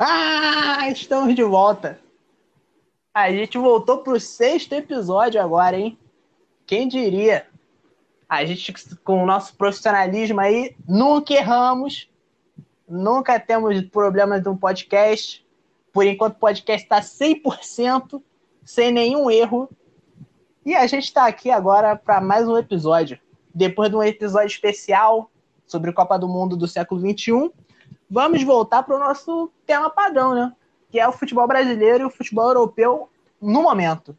Ah, estamos de volta. A gente voltou pro sexto episódio agora, hein? Quem diria? A gente, com o nosso profissionalismo aí, nunca erramos, nunca temos problemas de um podcast. Por enquanto, o podcast está 100%, sem nenhum erro. E a gente está aqui agora para mais um episódio. Depois de um episódio especial sobre Copa do Mundo do século XXI, vamos voltar para o nosso tema padrão, né? Que é o futebol brasileiro e o futebol europeu no momento.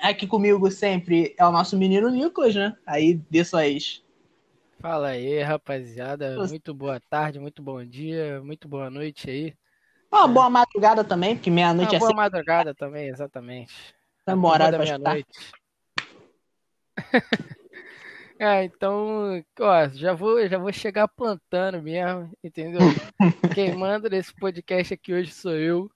Aqui comigo sempre é o nosso menino Nicolas, né? Aí dê suas. Fala aí, rapaziada. Muito boa tarde, muito bom dia, muito boa noite aí. Uma boa madrugada também, porque meia-noite é boa sempre... madrugada também, exatamente. Namorada da meia-noite. É, então, ó, já vou, já vou chegar plantando mesmo, entendeu? quem manda nesse podcast aqui hoje sou eu,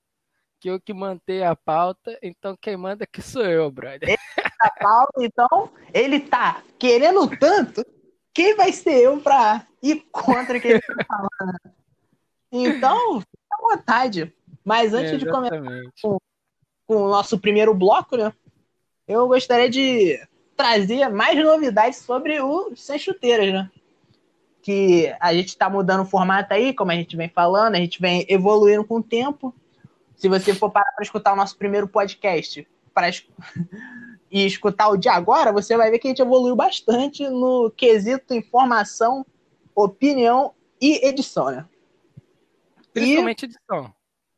que eu que mantei a pauta, então quem manda aqui sou eu, brother. Ele a pauta, então, ele tá querendo tanto, quem vai ser eu pra ir contra o que ele tá falando? Então, fica à vontade. Mas antes é, de começar com, com o nosso primeiro bloco, né? Eu gostaria de trazer mais novidades sobre o Sem Chuteiras, né? Que a gente está mudando o formato aí, como a gente vem falando, a gente vem evoluindo com o tempo. Se você for parar para escutar o nosso primeiro podcast para e escutar o de agora, você vai ver que a gente evoluiu bastante no quesito informação, opinião e edição, né? Principalmente e... edição.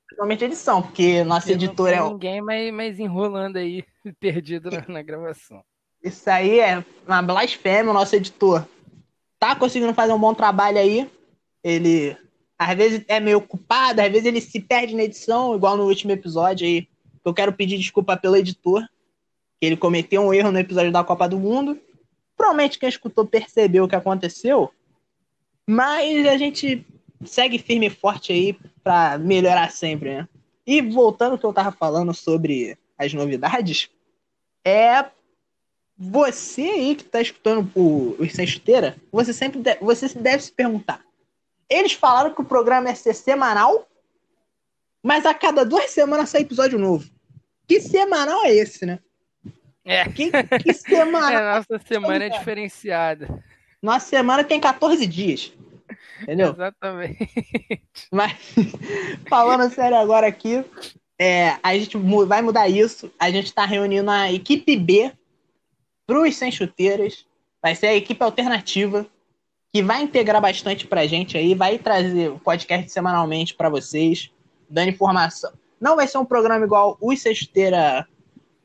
Principalmente edição, porque nossa editora é. Ninguém mais, mais enrolando aí, perdido na, na gravação. Isso aí é uma blasfêmia, o nosso editor tá conseguindo fazer um bom trabalho aí. Ele às vezes é meio ocupado, às vezes ele se perde na edição, igual no último episódio aí. Eu quero pedir desculpa pelo editor, que ele cometeu um erro no episódio da Copa do Mundo. Provavelmente quem escutou percebeu o que aconteceu, mas a gente segue firme e forte aí para melhorar sempre, né? E voltando ao que eu tava falando sobre as novidades, é você aí que tá escutando o, o Sem Chuteira, você sempre deve, você deve se perguntar. Eles falaram que o programa ia ser semanal, mas a cada duas semanas sai episódio novo. Que semanal é esse, né? É. Que, que semana. É, nossa semana é diferenciada. Nossa semana tem 14 dias. Entendeu? Exatamente. Mas, falando sério agora aqui, é, a gente vai mudar isso. A gente tá reunindo a equipe B Cruz Sem Chuteiras. Vai ser a equipe alternativa que vai integrar bastante pra gente aí, vai trazer o podcast semanalmente para vocês, dando informação. Não vai ser um programa igual o Sem Chuteira,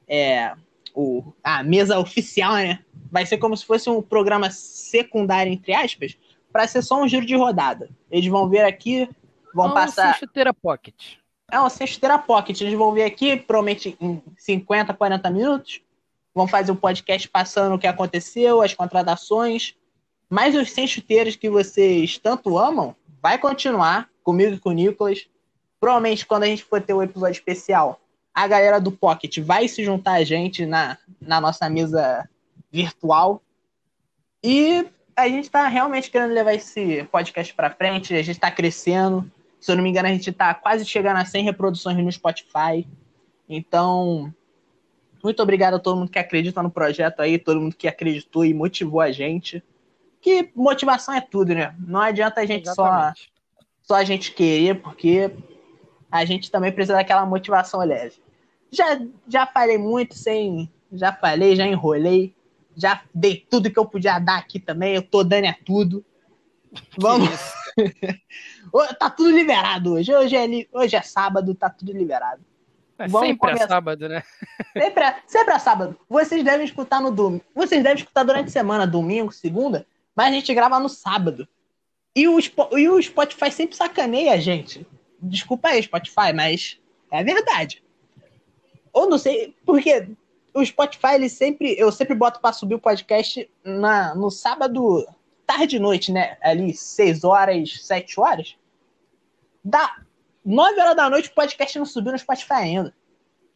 é, o, a mesa oficial, né? Vai ser como se fosse um programa secundário, entre aspas, para ser só um giro de rodada. Eles vão ver aqui, vão Não, passar. Sem Chuteira Pocket. É um Sem Chuteira Pocket. Eles vão ver aqui, provavelmente em 50, 40 minutos vão fazer um podcast passando o que aconteceu, as contratações. Mas os 100 chuteiros que vocês tanto amam, vai continuar comigo e com o Nicolas. Provavelmente, quando a gente for ter o um episódio especial, a galera do Pocket vai se juntar a gente na, na nossa mesa virtual. E a gente está realmente querendo levar esse podcast para frente. A gente está crescendo. Se eu não me engano, a gente está quase chegando a 100 reproduções no Spotify. Então, muito obrigado a todo mundo que acredita no projeto aí, todo mundo que acreditou e motivou a gente. Que motivação é tudo, né? Não adianta a gente só, só a gente querer, porque a gente também precisa daquela motivação leve. Já, já falei muito sem. Já falei, já enrolei. Já dei tudo que eu podia dar aqui também. Eu tô dando é tudo. Vamos. tá tudo liberado hoje. Hoje é, hoje é sábado, tá tudo liberado. É Vamos sempre começar... é sábado, né? Sempre é, sempre é sábado. Vocês devem escutar no domingo. Vocês devem escutar durante a semana, domingo, segunda, mas a gente grava no sábado. E o, e o Spotify sempre sacaneia a gente. Desculpa aí, Spotify, mas é verdade. Ou não sei, porque o Spotify, ele sempre. Eu sempre boto para subir o podcast na, no sábado, tarde e noite, né? Ali, 6 horas, 7 horas. Dá 9 horas da noite o podcast não subiu no Spotify ainda.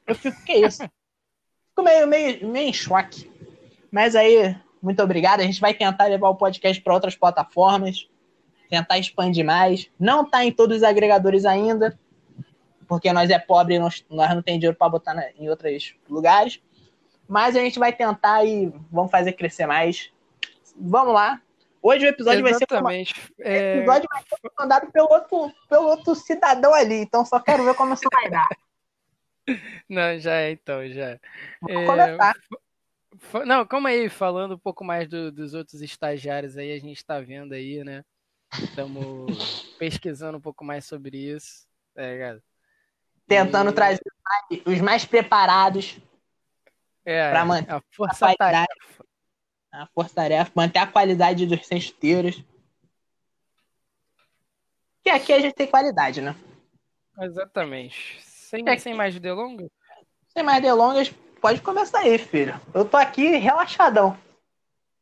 Eu fico, que isso? Fico meio, meio, meio em choque. Mas aí, muito obrigado. A gente vai tentar levar o podcast para outras plataformas, tentar expandir mais. Não está em todos os agregadores ainda, porque nós é pobre e nós, nós não tem dinheiro para botar na, em outros lugares. Mas a gente vai tentar e vamos fazer crescer mais. Vamos lá. Hoje o episódio Exatamente. vai ser. É... O episódio vai ser mandado pelo outro, pelo outro cidadão ali. Então só quero ver como isso vai dar. Não, já é então, já. Vamos é... começar. Não, calma aí, falando um pouco mais do, dos outros estagiários aí, a gente está vendo aí, né? Estamos pesquisando um pouco mais sobre isso, tá ligado? Tentando e... trazer os mais preparados é, para manter a força a qualidade, tarefa. A força tarefa, manter a qualidade dos sensiteiros. Que aqui a gente tem qualidade, né? Exatamente. Sem, sem mais delongas? Sem mais delongas, pode começar aí, filho. Eu tô aqui relaxadão.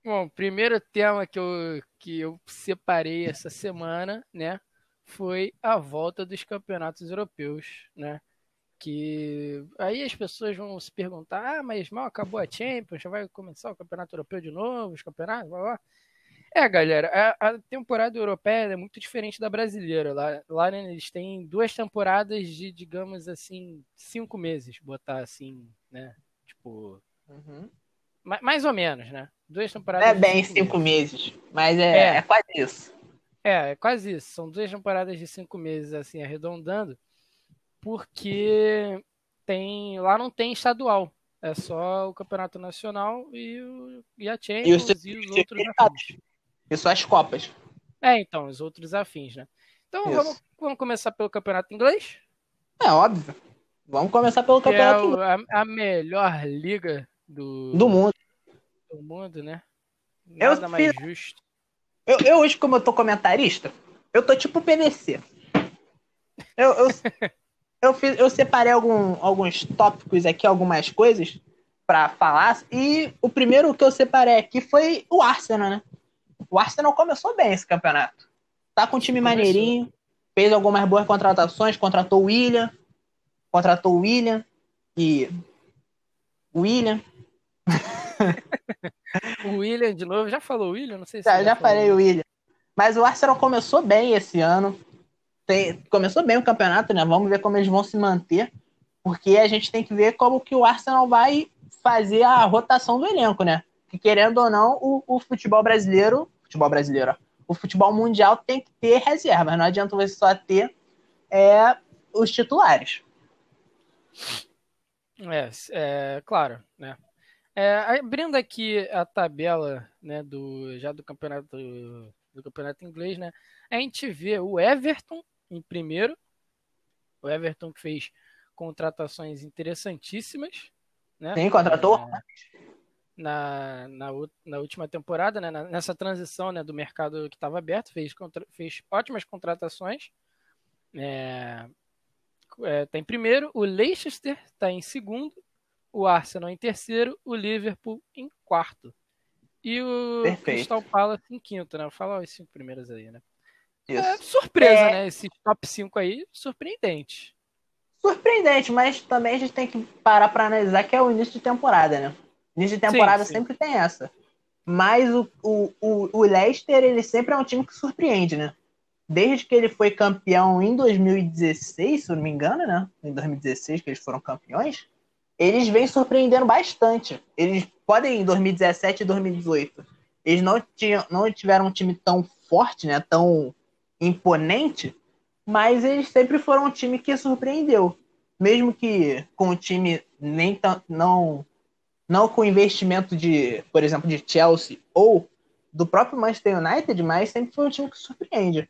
Bom, primeiro tema que eu, que eu separei essa semana, né, foi a volta dos campeonatos europeus, né? Que aí as pessoas vão se perguntar: ah, mas mal acabou a Champions, já vai começar o campeonato europeu de novo, os campeonatos, blá, blá. É, galera, a, a, temporada europeia é muito diferente da brasileira. Lá, lá né, eles têm duas temporadas de, digamos assim, cinco meses, botar assim, né? Tipo. Uhum. Mais, mais ou menos, né? Duas temporadas. É bem cinco, cinco meses. meses, mas é, é. é quase isso. É, é quase isso. São duas temporadas de cinco meses, assim, arredondando, porque tem lá não tem estadual. É só o campeonato nacional e, o, e a Champions e, e os outros afins. E só as Copas. É, então, os outros afins, né? Então vamos, vamos começar pelo campeonato inglês? É óbvio. Vamos começar pelo que campeonato é o, a, a, melhor liga do, do mundo. Do mundo, né? Nada eu mais fiz... justo. Eu, eu, hoje, como eu tô comentarista, eu tô tipo PVC. Eu, eu, eu, fiz, eu separei algum, alguns tópicos aqui, algumas coisas para falar. E o primeiro que eu separei aqui foi o Arsenal, né? O Arsenal começou bem esse campeonato. Tá com um time começou. maneirinho, fez algumas boas contratações, contratou o William, contratou o William e. William. o William de novo, já falou o William? Não sei se já, já, já falei o William. Mas o Arsenal começou bem esse ano. Tem, começou bem o campeonato, né? Vamos ver como eles vão se manter. Porque a gente tem que ver como que o Arsenal vai fazer a rotação do elenco, né? Que querendo ou não, o, o futebol brasileiro, futebol brasileiro, o futebol mundial tem que ter reserva. Não adianta você só ter é, os titulares. É, é claro, né? É, abrindo aqui a tabela, né, do já do campeonato do campeonato inglês, né? A gente vê o Everton em primeiro. O Everton que fez contratações interessantíssimas, né? Sim, contratou. É, na, na, na, última temporada, né, nessa transição né, do mercado que estava aberto, fez, contra, fez ótimas contratações. É, é, em primeiro, o Leicester está em segundo, o Arsenal em terceiro, o Liverpool em quarto. E o Perfeito. Crystal Palace em quinto, né? Fala os cinco primeiros aí, né? É, surpresa, é... né? Esse top 5 aí, surpreendente. Surpreendente, mas também a gente tem que parar para analisar que é o início de temporada, né? Início de temporada sim, sim. sempre tem essa. Mas o, o, o, o Leicester, ele sempre é um time que surpreende, né? desde que ele foi campeão em 2016, se eu não me engano, né? Em 2016 que eles foram campeões, eles vêm surpreendendo bastante. Eles podem em 2017 e 2018. Eles não, tinham, não tiveram um time tão forte, né? Tão imponente, mas eles sempre foram um time que surpreendeu. Mesmo que com o time nem tão, não não com investimento de, por exemplo, de Chelsea ou do próprio Manchester United, mas sempre foi um time que surpreende.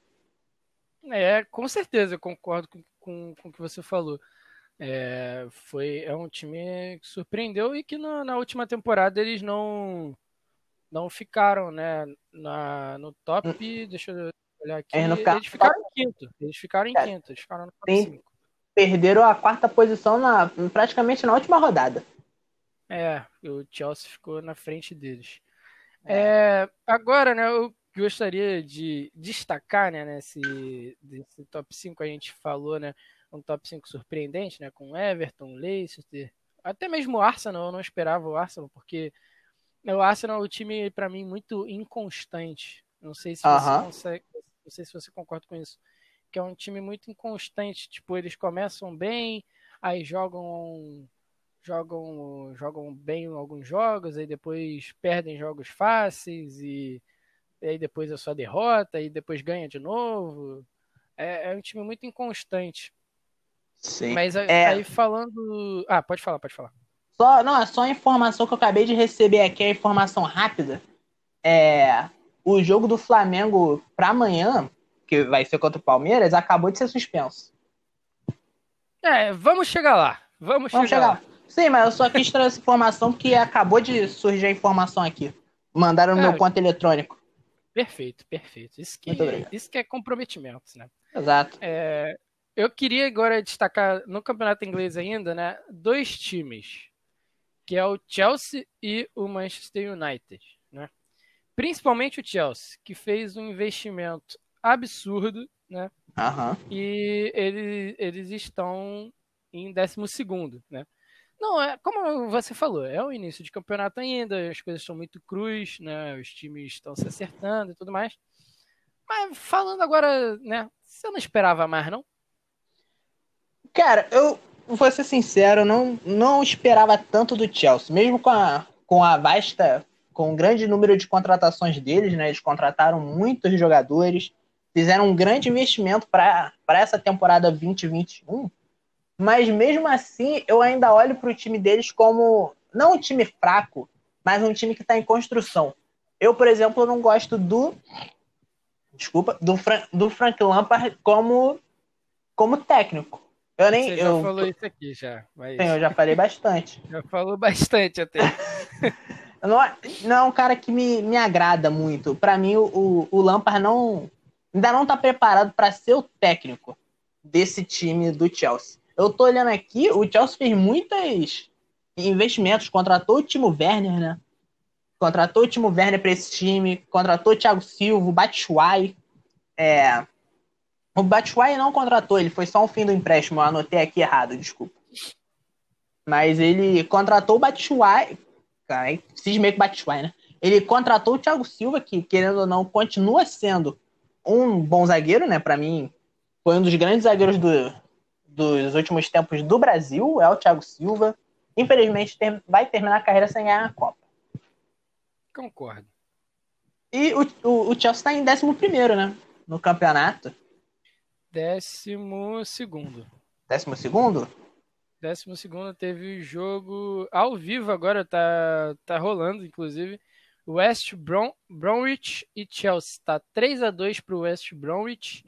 É, com certeza, eu concordo com, com, com o que você falou. É, foi, é um time que surpreendeu e que na, na última temporada eles não não ficaram né, na, no top. Hum. Deixa eu olhar aqui. Eles, eles ficaram em quinto. Eles ficaram em é. quinto. Eles ficaram no 5. Perderam a quarta posição na, praticamente na última rodada. É, o Chelsea ficou na frente deles. É. É, agora, né, eu gostaria de destacar, né, nesse top 5 a gente falou, né, um top 5 surpreendente, né, com Everton, Leicester, até mesmo o Arsenal, eu não esperava o Arsenal, porque o Arsenal é um time, para mim, muito inconstante. Não sei se você uh -huh. consegue, não sei se você concorda com isso. que é um time muito inconstante. Tipo, eles começam bem, aí jogam jogam jogam bem em alguns jogos, aí depois perdem jogos fáceis e, e aí depois é só derrota e depois ganha de novo. É, é um time muito inconstante. Sim. Mas aí, É. aí falando. Ah, pode falar, pode falar. Só, não, é só a informação que eu acabei de receber aqui, a informação rápida. É, o jogo do Flamengo para amanhã, que vai ser contra o Palmeiras, acabou de ser suspenso. É, vamos chegar lá. Vamos, Vamos chegar, chegar lá. Sim, mas eu só quis trazer essa informação porque acabou de surgir a informação aqui. Mandaram no É. meu ponto eletrônico. Perfeito, perfeito. Isso que, isso que é comprometimento, né? Exato. É, eu queria agora destacar no campeonato inglês ainda, né? Dois times, que é o Chelsea e o Manchester United, né? Principalmente o Chelsea, que fez um investimento absurdo, né? Aham. e ele, eles estão em 12 né? Não, é como você falou, é o início de campeonato ainda, as coisas estão muito cruz, né? Os times estão se acertando e tudo mais. Mas falando agora, né? Você não esperava mais, não? Cara, eu vou ser sincero, não, não esperava tanto do Chelsea. Mesmo com a, com a vasta, com o grande número de contratações deles, né? Eles contrataram muitos jogadores, fizeram um grande investimento para essa temporada 2021. Mas mesmo assim, eu ainda olho para o time deles como não um time fraco, mas um time que está em construção. Eu, por exemplo, não gosto do. Desculpa, do, Fran, do Frank Lampard como, como técnico. Eu nem. Você já eu, falou isso aqui já. Mas Sim, eu já falei bastante. já falou bastante até. Não, não é um cara que me, me agrada muito. Pra mim, o, o Lampard não, ainda não tá preparado para ser o técnico desse time do Chelsea. Eu tô olhando aqui, o Chelsea fez muitos investimentos, contratou o Timo Werner, né? Contratou o Timo Werner para esse time, contratou o Thiago Silva, o Batshuayi. É... O Batshuayi não contratou, ele foi só um fim do empréstimo, eu anotei aqui errado, desculpa. Mas ele contratou o Batshuayi, Ai, cismei com o Batshuayi, né? Ele contratou o Thiago Silva, que, querendo ou não, continua sendo um bom zagueiro, né? Para mim, foi um dos grandes zagueiros do, dos últimos tempos do Brasil, é o Thiago Silva. Infelizmente, tem- vai terminar a carreira sem ganhar a Copa. Concordo. E o, o, o Chelsea tá em 11, né? No campeonato. Décimo segundo. 12? Décimo segundo teve jogo ao vivo agora, tá, tá rolando, inclusive. West Brom, Bromwich e Chelsea. Tá 3 a 2 pro West Bromwich.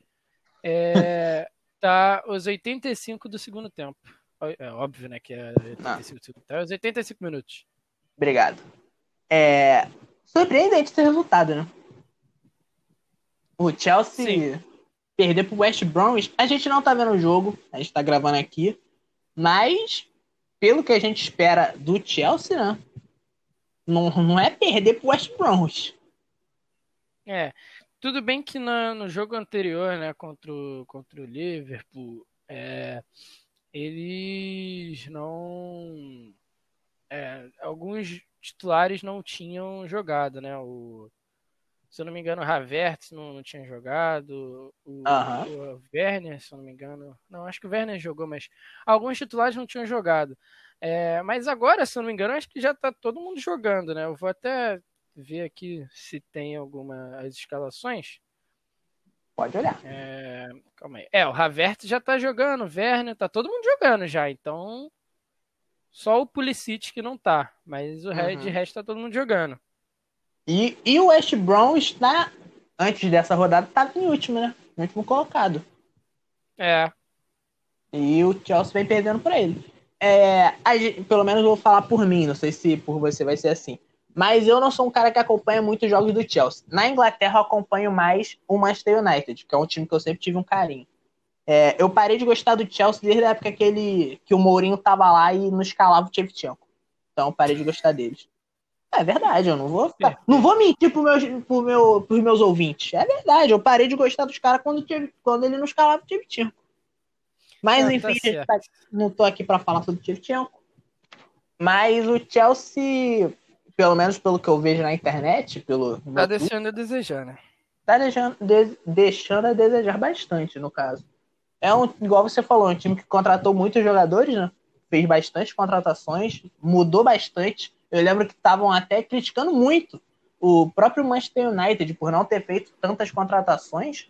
É, tá os 85 do segundo tempo. É óbvio, né, que é 85 do segundo tempo. É os 85 minutos. Obrigado. É... Surpreendente esse resultado, né? O Chelsea perder pro West Bromwich. A gente não tá vendo o jogo, a gente tá gravando aqui. Mas, pelo que a gente espera do Chelsea, né? Não, não é perder pro West Bromwich. É, tudo bem que na- no jogo anterior, né, contra o, contra o Liverpool, é, eles não. é, alguns titulares não tinham jogado, né? O, se eu não me engano, o Havertz não, não tinha jogado, o, Aham. o Werner, se eu não me engano. Não, acho que o Werner jogou, mas alguns titulares não tinham jogado. É, mas agora, se eu não me engano, acho que já tá todo mundo jogando, né? Eu vou até ver aqui se tem alguma as escalações. Pode olhar. É, calma aí. É, o Havertz já tá jogando, o Werner, tá todo mundo jogando já, então só o Pulisic que não tá, mas o Uhum. de resto tá todo mundo jogando. E, e o West Bromwich tá, antes dessa rodada, tá em último, né? Em último colocado. É, E o Chelsea vem perdendo pra ele. É, gente- pelo menos eu vou falar por mim, não sei se por você vai ser assim. Mas eu não sou um cara que acompanha muitos jogos do Chelsea. Na Inglaterra eu acompanho mais o Manchester United, que é um time que eu sempre tive um carinho. É, eu parei de gostar do Chelsea desde a época que, ele, que o Mourinho tava lá e não escalava o Shevchenko. Então eu parei de gostar deles. É verdade, eu não vou ficar, não vou mentir pro meus, pro meu, pros meus ouvintes. É verdade, eu parei de gostar dos caras quando, tive- quando ele não escalava o Shevchenko. Mas Ah, tá enfim, tá- não tô aqui pra falar sobre o Shevchenko. Mas o Chelsea, pelo menos pelo que eu vejo na internet, pelo tá deixando a desejar, né? tá deixando, de, deixando a desejar bastante, no caso. É um, igual você falou, um time que contratou muitos jogadores, né? Fez bastante contratações, mudou bastante. Eu lembro que estavam até criticando muito o próprio Manchester United por não ter feito tantas contratações.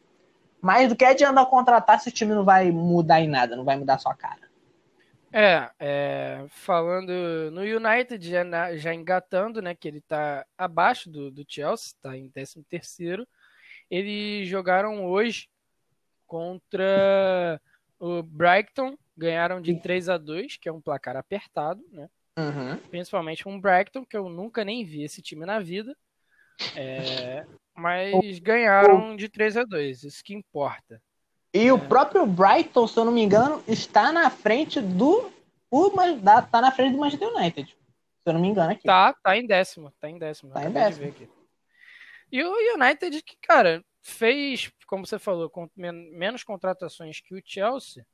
Mas do que adianta contratar se o time não vai mudar em nada, não vai mudar sua cara? É, é, falando no United, já, já engatando, né, que ele tá abaixo do, do Chelsea, tá em 13 terceiro. Eles jogaram hoje contra o Brighton, ganharam de 3 a 2 que é um placar apertado, né? Uhum. Principalmente um Brighton, que eu nunca nem vi esse time na vida. É, mas ganharam de 3 a 2 isso que importa. E é. o próprio Brighton, se eu não me engano, está na frente do. O, tá na frente do Manchester United. Se eu não me engano aqui. Tá, tá em décimo. Tá em décimo. Tá em décimo. E o United, que, cara, fez, como você falou, menos contratações que o Chelsea,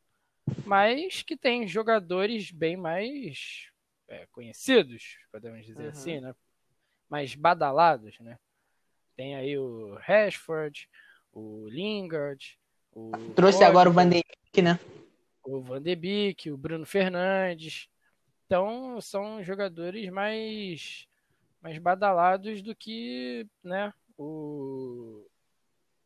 mas que tem jogadores bem mais é, conhecidos, podemos dizer uhum. assim, né? Mais badalados, né? Tem aí o Rashford, o Lingard, o Trouxe agora o Van de Beek, né? O Van de Beek, o Bruno Fernandes. Então, são jogadores mais mais badalados do que, né, o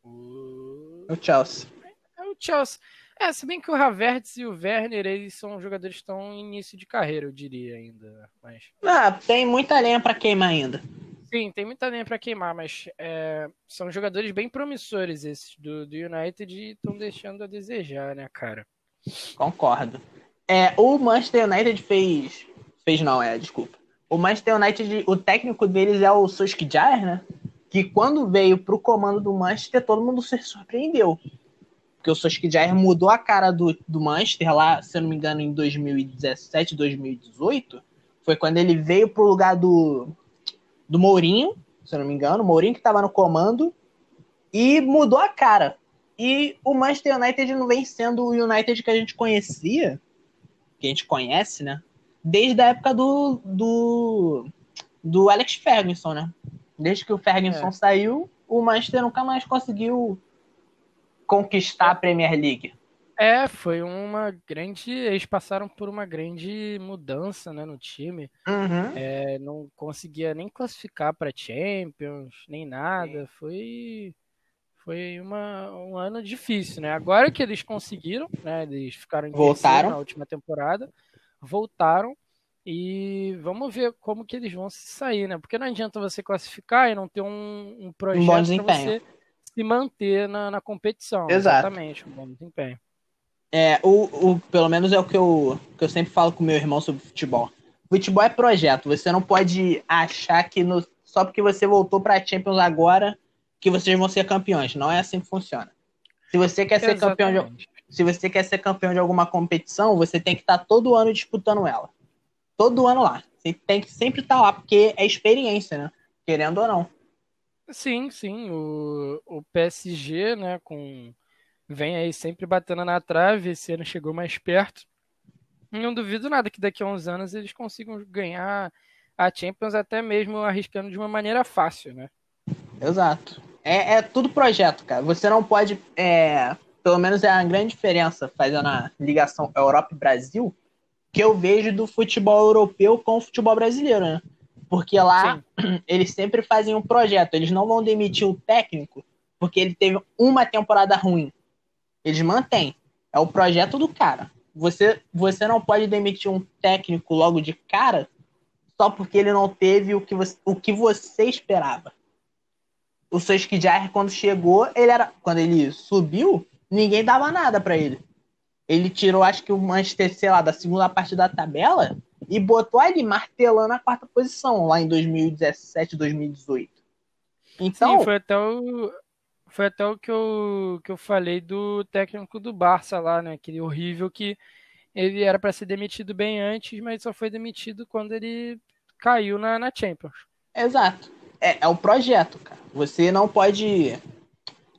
o, o Chelsea. É o Chelsea. É, se bem que o Havertz e o Werner, eles são jogadores que estão em início de carreira, eu diria ainda. Mas... Ah, tem muita lenha para queimar ainda. Sim, tem muita lenha para queimar, mas é, são jogadores bem promissores esses do, do United e estão deixando a desejar, né, cara? Concordo. É, o Manchester United fez. Fez não, é, desculpa. O Manchester United, o técnico deles é o Solskjaer, né? Que quando veio pro comando do Manchester, todo mundo se surpreendeu. Porque o Solskjaer mudou a cara do, do Manchester lá, se eu não me engano, em 2017, 2018. Foi quando ele veio pro lugar do do Mourinho, se eu não me engano, o Mourinho que estava no comando, e mudou a cara. E o Manchester United não vem sendo o United que a gente conhecia, que a gente conhece, né? Desde a época do, do, do Alex Ferguson, né? Desde que o Ferguson é. saiu, o Manchester nunca mais conseguiu conquistar a Premier League. É, foi uma grande. Eles passaram por uma grande mudança né, no time. Uhum. É, não conseguia nem classificar para Champions, nem nada. Foi, foi uma, um ano difícil, né? Agora que eles conseguiram, né? Eles ficaram voltaram na última temporada, voltaram. E vamos ver como que eles vão se sair, né? Porque não adianta você classificar e não ter um, um projeto um para você se manter na, na competição. Exato. Exatamente, um bom desempenho. É, o, o, pelo menos é o que eu, que eu sempre falo com meu irmão sobre futebol. Futebol é projeto. Você não pode achar que no, só porque você voltou para Champions agora que vocês vão ser campeões. Não é assim que funciona. Se você quer ser Exatamente. campeão de, se você quer ser campeão de alguma competição, você tem que estar todo ano disputando ela. Todo ano lá. Você tem que sempre estar lá, porque é experiência, né? Querendo ou não. Sim, sim. O, o PSG, né, com vem aí sempre batendo na trave, esse ano chegou mais perto. Não duvido nada que daqui a uns anos eles consigam ganhar a Champions até mesmo arriscando de uma maneira fácil, né? Exato. É, é tudo projeto, cara. Você não pode. É, pelo menos é a grande diferença fazendo a ligação Europa e Brasil que eu vejo do futebol europeu com o futebol brasileiro, né? Porque lá Sim. eles sempre fazem um projeto, eles não vão demitir o técnico porque ele teve uma temporada ruim. Eles mantêm. É o projeto do cara. Você, você não pode demitir um técnico logo de cara só porque ele não teve o que você, o que você esperava. O Solskjaer, quando chegou, ele era, quando ele subiu, ninguém dava nada para ele. Ele tirou, acho que o Manchester, sei lá, da segunda parte da tabela e botou ali martelando a quarta posição lá em 2017, 2018. Então, Sim, foi até o, foi até o que eu, que eu falei do técnico do Barça lá, né? Aquele horrível que ele era para ser demitido bem antes, mas só foi demitido quando ele caiu na, na Champions. Exato. É, é o projeto, cara. Você não pode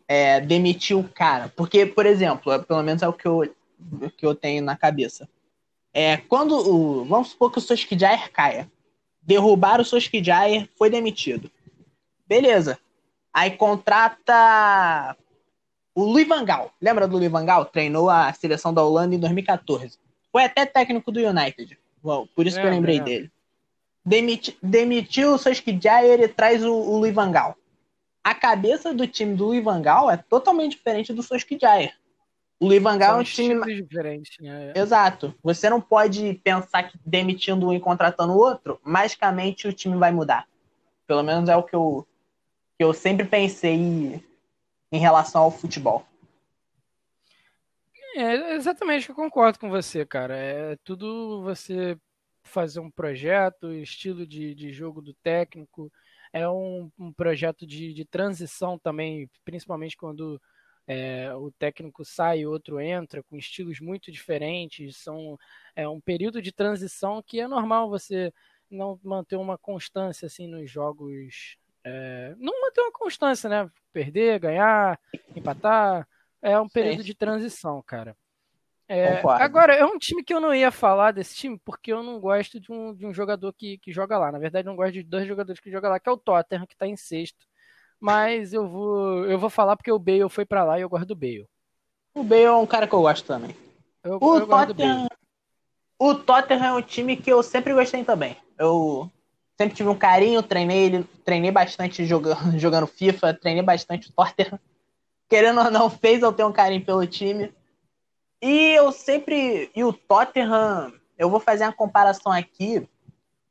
é, demitir o cara. Porque, por exemplo, é, pelo menos é o que eu, o que eu tenho na cabeça. É, quando o, vamos supor que o Solskjaer caia. Derrubaram o Solskjaer, foi demitido. Beleza Aí contrata o Luiz Vangal. Lembra do Luiz Vangal? Treinou a seleção da Holanda em 2014. Foi até técnico do United. Bom, por isso é, que eu lembrei é. dele. Demiti, demitiu o Solskjaer e traz o, o Luiz Vangal. A cabeça do time do Luiz Vangal é totalmente diferente do Solskjaer. O Luiz Vangal é um time diferente, né? Exato. Você não pode pensar que demitindo um e contratando o outro, magicamente o time vai mudar. Pelo menos é o que eu, que eu sempre pensei em relação ao futebol. É, exatamente, eu concordo com você, cara. É tudo você fazer um projeto, estilo de, de jogo do técnico, é um, um projeto de, de transição também, principalmente quando é, o técnico sai e outro entra, com estilos muito diferentes. São, é um período de transição que é normal você não manter uma constância assim nos jogos. É, não manter uma constância, né? Perder, ganhar, empatar. É um período Sim. de transição, cara. É, agora, é um time que eu não ia falar desse time, porque eu não gosto de um, de um jogador que, que joga lá. Na verdade, eu não gosto de dois jogadores que jogam lá, que é o Tottenham, que está em sexto mas eu vou, eu vou falar porque o Bale foi para lá e eu gosto do Bale. O Bale é um cara que eu gosto também. Eu, o, eu Tottenham, o Tottenham é um time que eu sempre gostei também. Eu sempre tive um carinho, treinei ele, treinei bastante jogando, jogando FIFA, treinei bastante o Tottenham. Querendo ou não, fez eu ter um carinho pelo time. E eu sempre. E o Tottenham, eu vou fazer uma comparação aqui.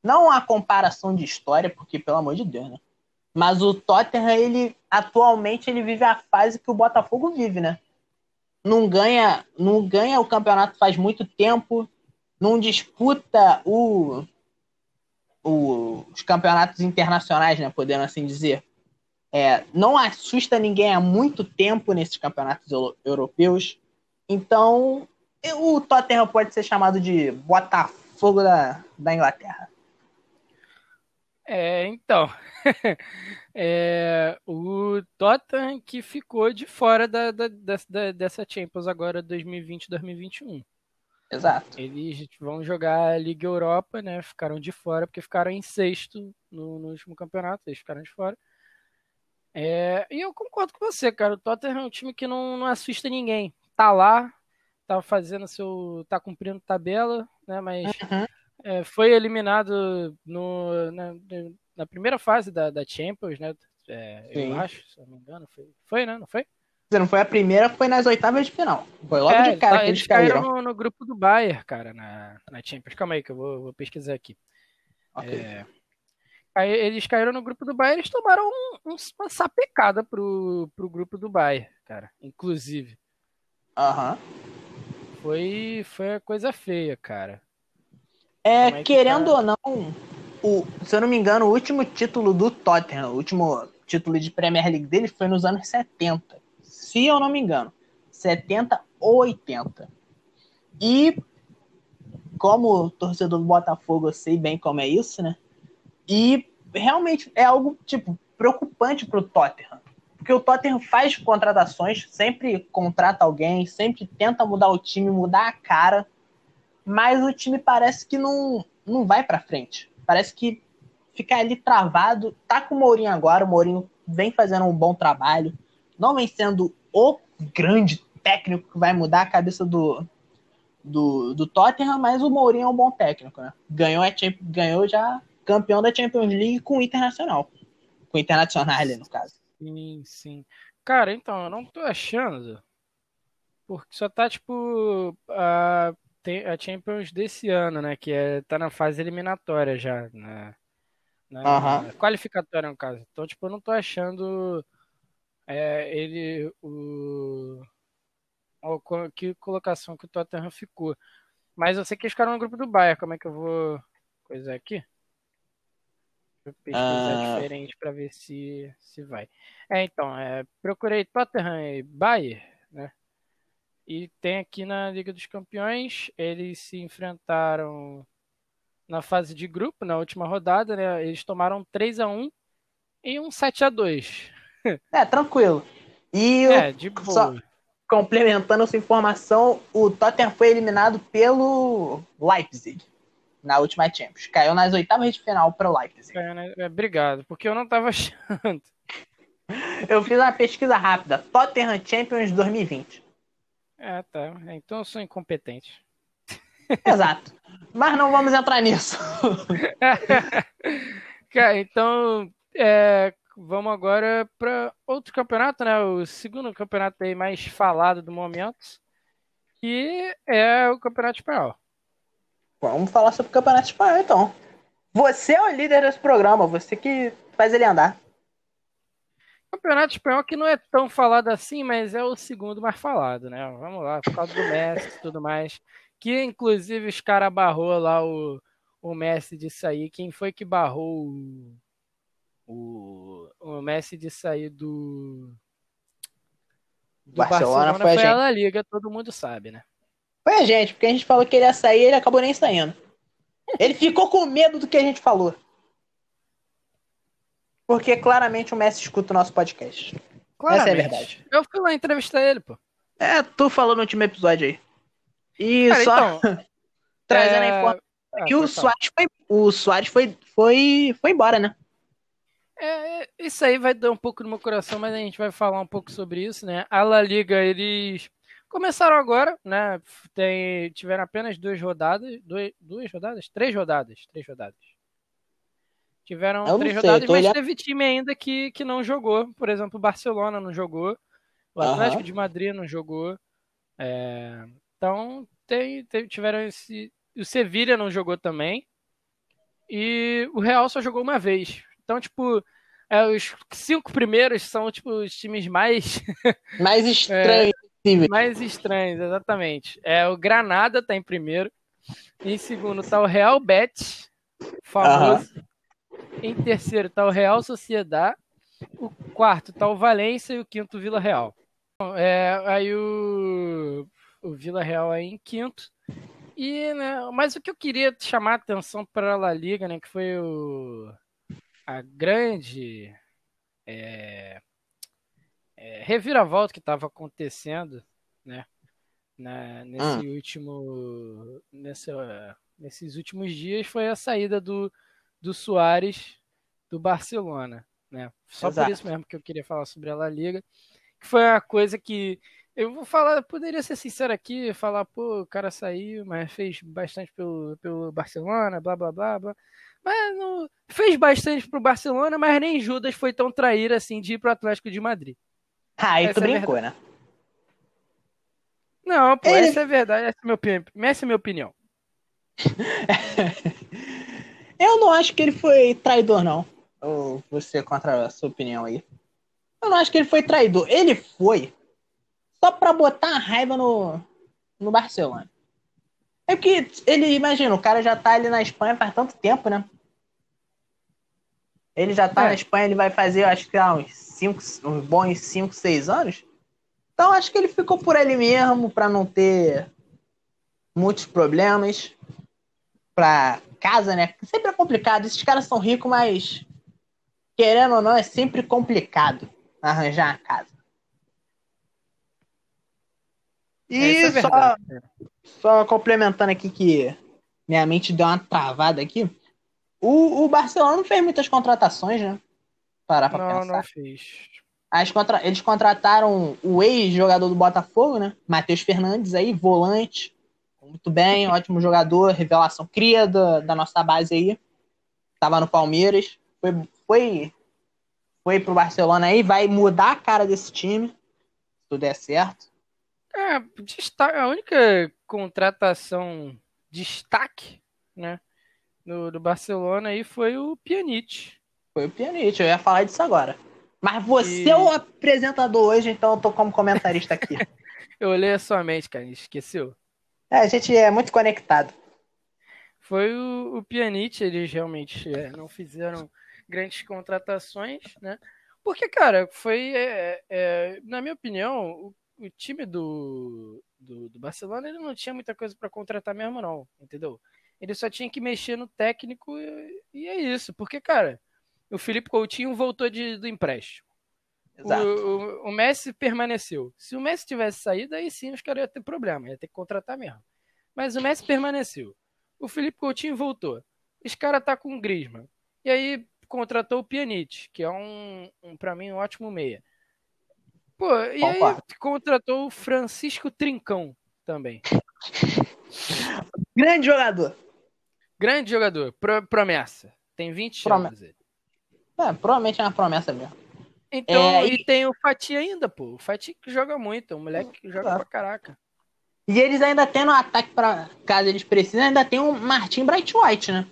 Não a comparação de história, porque, pelo amor de Deus, né? Mas o Tottenham, ele atualmente ele vive a fase que o Botafogo vive, né? Não ganha, não ganha o campeonato faz muito tempo, não disputa o, o os campeonatos internacionais, né, podendo assim dizer. É, não assusta ninguém há muito tempo nesses campeonatos europeus. Então, o Tottenham pode ser chamado de Botafogo da, da Inglaterra. É, então. é, o Tottenham que ficou de fora da, da, da, dessa Champions agora 2020-2021. Exato. Eles vão jogar a Liga Europa, né? Ficaram de fora porque ficaram em sexto no, no último campeonato, eles ficaram de fora. É, e eu concordo com você, cara. O Tottenham é um time que não, não assusta ninguém. Tá lá, tá fazendo seu. tá cumprindo tabela, né? Mas uhum é, foi eliminado no, na, na, primeira fase da, da Champions, né? É, eu acho, se não me engano. Foi, foi né? Não foi? Não foi a primeira, foi nas oitavas de final. Foi logo é, de cara tá, que eles, caíram. no, no, grupo do Bayern, cara, na, na Champions. Calma aí que eu vou, vou pesquisar aqui. Okay. É, aí eles caíram no grupo do Bayern, eles tomaram um, um, uma sapecada pro, pro grupo do Bayern, cara, inclusive. Aham. Foi, foi coisa feia, cara. É, é querendo tá? ou não, o, se eu não me engano, o último título do Tottenham, o último título de Premier League dele foi nos anos 70. Se eu não me engano. 70 ou 80. E como torcedor do Botafogo, eu sei bem como é isso, né? E realmente é algo, tipo, preocupante pro Tottenham. Porque o Tottenham faz contratações, sempre contrata alguém, sempre tenta mudar o time, mudar a cara mas o time parece que não, não vai para frente. Parece que fica ali travado. Tá com o Mourinho agora, o Mourinho vem fazendo um bom trabalho, não vem sendo o grande técnico que vai mudar a cabeça do, do, do Tottenham, mas o Mourinho é um bom técnico, né? Ganhou, a, ganhou já campeão da Champions League com o Internacional. Com o Internacional, ali, no caso. Sim, sim. Cara, então, eu não tô achando. Porque só tá, tipo, uh, a Champions desse ano, né? Que é, tá na fase eliminatória já. Na, na, na qualificatória, no caso. Então, tipo, eu não tô achando é, ele o, o, que colocação que o Tottenham ficou. Mas eu sei que eles ficaram no grupo do Bayern. Como é que eu vou coisar aqui? Vou pesquisar uh... diferente para ver se, se vai. É, então, é, procurei Tottenham e Bayern, né? E tem aqui na Liga dos Campeões, eles se enfrentaram na fase de grupo, na última rodada, né? Eles tomaram 3 a 1 e um 7 a 2 É, tranquilo. E é, de boa. Só complementando essa informação, o Tottenham foi eliminado pelo Leipzig na última Champions. Caiu nas oitavas de final para o Leipzig. É, obrigado, porque eu não estava achando. Eu fiz uma pesquisa rápida. Tottenham Champions 2020. É, tá. Então eu sou incompetente. Exato. Mas não vamos entrar nisso. Cara, então é, vamos agora para outro campeonato, né? O segundo campeonato aí mais falado do momento. Que é o Campeonato Espanhol. Vamos falar sobre o Campeonato Espanhol, então. Você é o líder desse programa, você que faz ele andar. Campeonato Espanhol que não é tão falado assim, mas é o segundo mais falado, né? Vamos lá, por causa do Messi e tudo mais. Que inclusive os caras barrou lá o, o Messi de sair. Quem foi que barrou o, o, o Messi de sair do, do Barcelona, Barcelona foi, foi a, Liga, todo mundo sabe, né? Foi a gente, porque a gente falou que ele ia sair e ele acabou nem saindo. Ele ficou com medo do que a gente falou. Porque claramente o Messi escuta o nosso podcast. Claramente. Essa é a verdade. Eu fui lá entrevistar ele, pô. É, tu falou no último episódio aí. E Cara, só então, trazendo é... a informação. Ah, que o Soares, foi, o Soares foi, foi, foi embora, né? É, isso aí vai dar um pouco no meu coração, mas a gente vai falar um pouco sobre isso, né? A La Liga, eles começaram agora, né? Tem, tiveram apenas duas rodadas. Duas, duas rodadas? Três rodadas. Três rodadas. Tiveram três sei, rodadas, mas olhando... teve time ainda que, que não jogou. Por exemplo, o Barcelona não jogou. O Atlético uhum. de Madrid não jogou. É... Então, tem, tem, tiveram esse. O Sevilha não jogou também. E o Real só jogou uma vez. Então, tipo, é, os cinco primeiros são, tipo, os times mais. Mais estranhos. é, mais estranhos, exatamente. É, o Granada tá em primeiro. Em segundo tá o Real Betis, famoso. Uhum. Em terceiro está o Real Sociedade. O quarto está o Valência e o quinto o Vila Real. É, aí o, o Vila Real aí em quinto. E, né, mas o que eu queria chamar a atenção para a La Liga, né, que foi o, a grande é, é, reviravolta que estava acontecendo, né, na, nesse hum. último, nessa, nesses últimos dias, foi a saída do do Soares do Barcelona, né? Só Exato. por isso mesmo que eu queria falar sobre a La Liga, que foi uma coisa que eu vou falar, poderia ser sincero aqui, falar, pô, o cara saiu, mas fez bastante pelo, pelo Barcelona, blá blá blá blá. Mas não, fez bastante pro Barcelona, mas nem Judas foi tão traíra assim de ir pro Atlético de Madrid. Ah, e tu é brincou, é né? Não, pô, Ele... essa é a verdade, essa é essa é a minha opinião. Eu não acho que ele foi traidor, não. Ou você contra a sua opinião aí. Eu não acho que ele foi traidor. Ele foi só pra botar a raiva no, no Barcelona. É que ele, imagina, o cara já tá ali na Espanha faz tanto tempo, né? Ele já tá é. na Espanha, ele vai fazer, acho que há uns, cinco, uns bons 5, 6 anos. Então acho que ele ficou por ali mesmo, para não ter muitos problemas. Pra casa, né? Sempre é complicado. Esses caras são ricos, mas querendo ou não, é sempre complicado arranjar a casa. E é só, só complementando aqui que minha mente deu uma travada aqui. O, o Barcelona não fez muitas contratações, né? Parar pra não, pensar. Não, fez. As contra... Eles contrataram o ex-jogador do Botafogo, né? Matheus Fernandes aí, volante muito bem, ótimo jogador, revelação cria da, da nossa base aí. Tava no Palmeiras, foi, foi, foi pro Barcelona aí, vai mudar a cara desse time, se tudo der certo. É, a única contratação destaque, né, do, do Barcelona aí foi o Pjanic. Foi o Pjanic, eu ia falar disso agora. Mas você e... é o apresentador hoje, então eu tô como comentarista aqui. eu olhei a sua mente, cara, esqueceu? É, a gente é muito conectado. Foi o, o Pjanic, eles realmente é, não fizeram grandes contratações, né? Porque, cara, foi, é, é, na minha opinião, o, o time do, do, do, Barcelona ele não tinha muita coisa para contratar mesmo, não, entendeu? Ele só tinha que mexer no técnico e, e é isso. Porque, cara, o Felipe Coutinho voltou de, do empréstimo. O, o, o, Messi permaneceu. Se o Messi tivesse saído, aí sim os caras iam ter problema, ia ter que contratar mesmo. Mas o Messi permaneceu. O Felipe Coutinho voltou. Os caras tá com o Griezmann. E aí, contratou o Pjanic, que é um, um para mim, um ótimo meia. Pô, e aí contratou o Francisco Trincão também. Grande jogador. Grande jogador, pro, promessa. Tem 20 Prome... anos ele. É, provavelmente é uma promessa mesmo. Então, é, e... e... tem o Fati ainda, pô. O Fati que joga muito, é um moleque que joga pra caraca. E eles ainda têm no ataque, para caso eles precisem, ainda tem o Martin Bright White, né?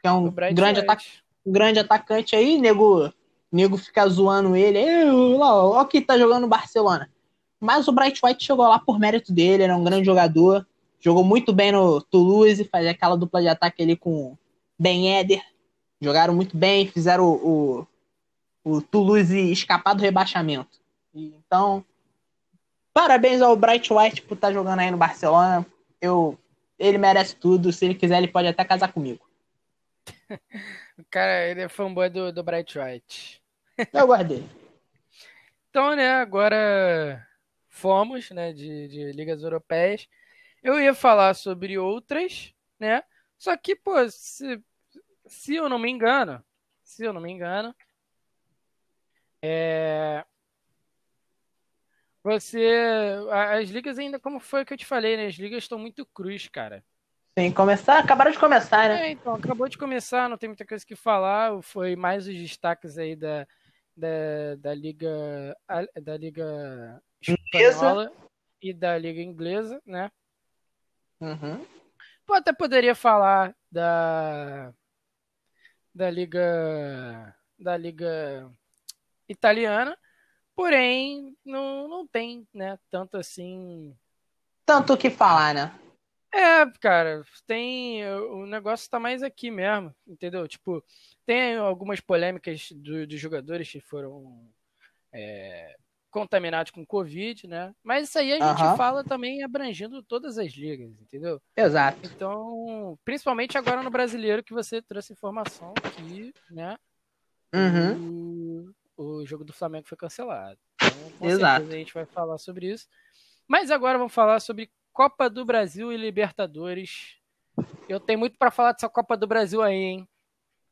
Que é um grande, ataque, um grande atacante aí, nego nego fica zoando ele. Olha que tá jogando no Barcelona. Mas o Bright White chegou lá por mérito dele, era um grande jogador. Jogou muito bem no Toulouse, fazia aquela dupla de ataque ali com Ben Eder. Jogaram muito bem, fizeram o, o, o Toulouse escapar do rebaixamento. Então, parabéns ao Bright White por estar tá jogando aí no Barcelona. Eu, ele merece tudo. Se ele quiser, ele pode até casar comigo. o cara, ele é fanboy do, do Bright White. Eu guardei. então, né, agora fomos, né, de, de ligas europeias. Eu ia falar sobre outras, né? Só que, pô, se, se eu não me engano, se eu não me engano, é... Você. As ligas ainda, como foi que eu te falei, né? As ligas estão muito cruz, cara. Sim, começar, acabaram de começar, né? É, então, acabou de começar, não tem muita coisa que falar. Foi mais os destaques aí da, da, da Liga da Liga Espanhola e da Liga Inglesa, né? Uhum. Pô, até poderia falar da da Liga da Liga Italiana, porém não, não tem, né, tanto assim tanto o que falar, né? É, cara, tem. O negócio tá mais aqui mesmo, entendeu? Tipo, tem algumas polêmicas dos do jogadores que foram é, contaminados com Covid, né? Mas isso aí a gente uhum. fala também abrangendo todas as ligas, entendeu? Exato. Então, principalmente agora no brasileiro que você trouxe informação que, né? Uhum. O jogo do Flamengo foi cancelado. Então, com Exato. certeza a gente vai falar sobre isso. Mas agora vamos falar sobre Copa do Brasil e Libertadores. Eu tenho muito para falar dessa Copa do Brasil aí, hein?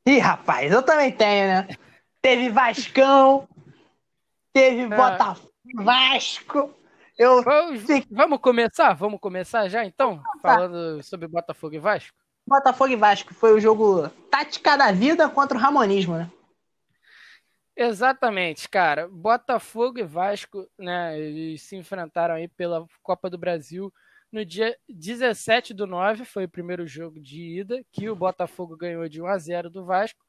Ih, rapaz, eu também tenho, né? Teve Vascão, teve ah. Botafogo, Vasco. Eu... Vamos, vamos começar? Vamos começar já, então? Falando sobre Botafogo e Vasco? Botafogo e Vasco foi o jogo tática da vida contra o Ramonismo, né? Exatamente, cara. Botafogo e Vasco, né? Eles se enfrentaram aí pela Copa do Brasil no dia 17 do 9, foi o primeiro jogo de ida, que o Botafogo ganhou de 1 a 0 do Vasco,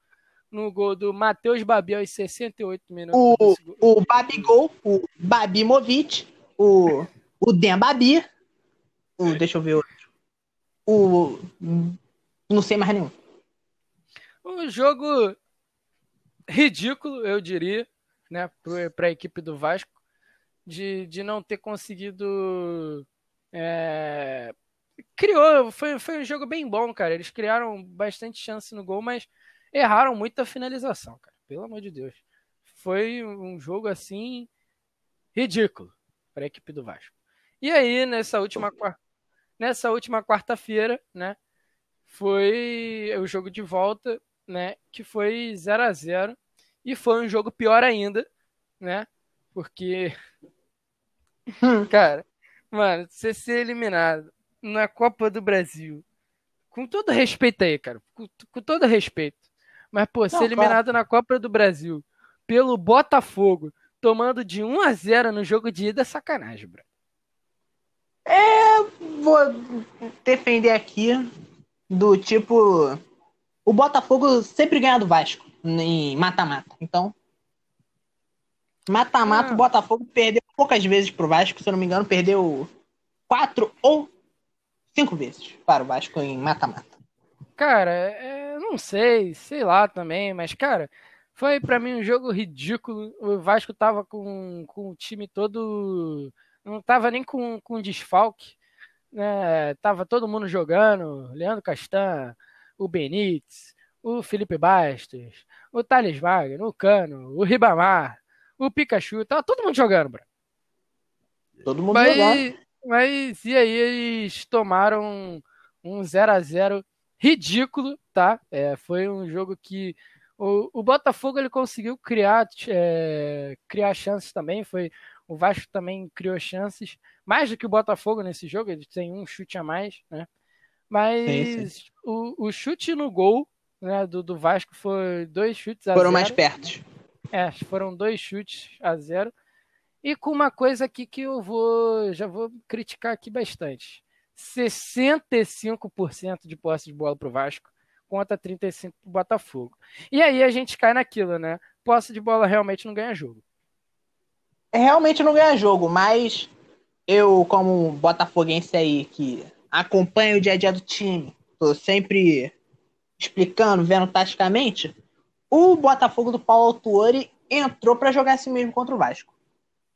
no gol do Matheus Babi aos 68 minutos. O, o Babigol, o Babimovic, o, o Dembabi, o, deixa eu ver outro. O. Não sei mais nenhum. Um jogo ridículo, eu diria, né, para a equipe do Vasco, de, de não ter conseguido é... Criou, foi, foi um jogo bem bom, cara. Eles criaram bastante chance no gol, mas erraram muito a finalização, cara. Pelo amor de Deus. Foi um jogo assim ridículo para a equipe do Vasco. E aí, nessa última, nessa última quarta-feira, né? Foi o jogo de volta, né? Que foi 0 a 0 E foi um jogo pior ainda, né? Porque. Hum. Cara, Mano, você ser eliminado na Copa do Brasil, com todo respeito aí, cara, com, com todo respeito, mas, pô, Não, ser eliminado claro. na Copa do Brasil pelo Botafogo, tomando de 1 a 0 no jogo de ida, é sacanagem, bro. É, vou defender aqui do tipo. O Botafogo sempre ganha do Vasco em mata-mata. Então, Mata-mata, o ah. Botafogo perdeu poucas vezes pro Vasco, se eu não me engano, perdeu quatro ou cinco vezes para o Vasco em mata-mata. Cara, é, não sei, sei lá também, mas, cara, foi para mim um jogo ridículo. O Vasco tava com, com o time todo. Não tava nem com, com desfalque. Né? Tava todo mundo jogando. Leandro Castan, o Benítez, o Felipe Bastos, o Thales Wagner, o Cano, o Ribamar o Pikachu, tá todo mundo jogando, bro. Todo mundo mas, jogando. Mas e aí eles tomaram um 0 a 0 ridículo, tá? É, foi um jogo que O, o Botafogo ele conseguiu criar, é, criar chances também. Foi o Vasco também criou chances, mais do que o Botafogo nesse jogo. Ele tem um chute a mais, né? Mas sim, sim. O, o chute no gol né, do, do Vasco foi dois chutes a Foram zero. mais perto. É, foram dois chutes a zero. E com uma coisa aqui que eu vou já vou criticar aqui bastante. 65% de posse de bola para o Vasco contra 35% para o Botafogo. E aí a gente cai naquilo, né? Posse de bola realmente não ganha jogo. Realmente não ganha jogo, mas eu, como botafoguense aí, que acompanha o dia a dia do time, tô sempre explicando, vendo taticamente, o Botafogo do Paulo Autuori entrou para jogar assim mesmo contra o Vasco.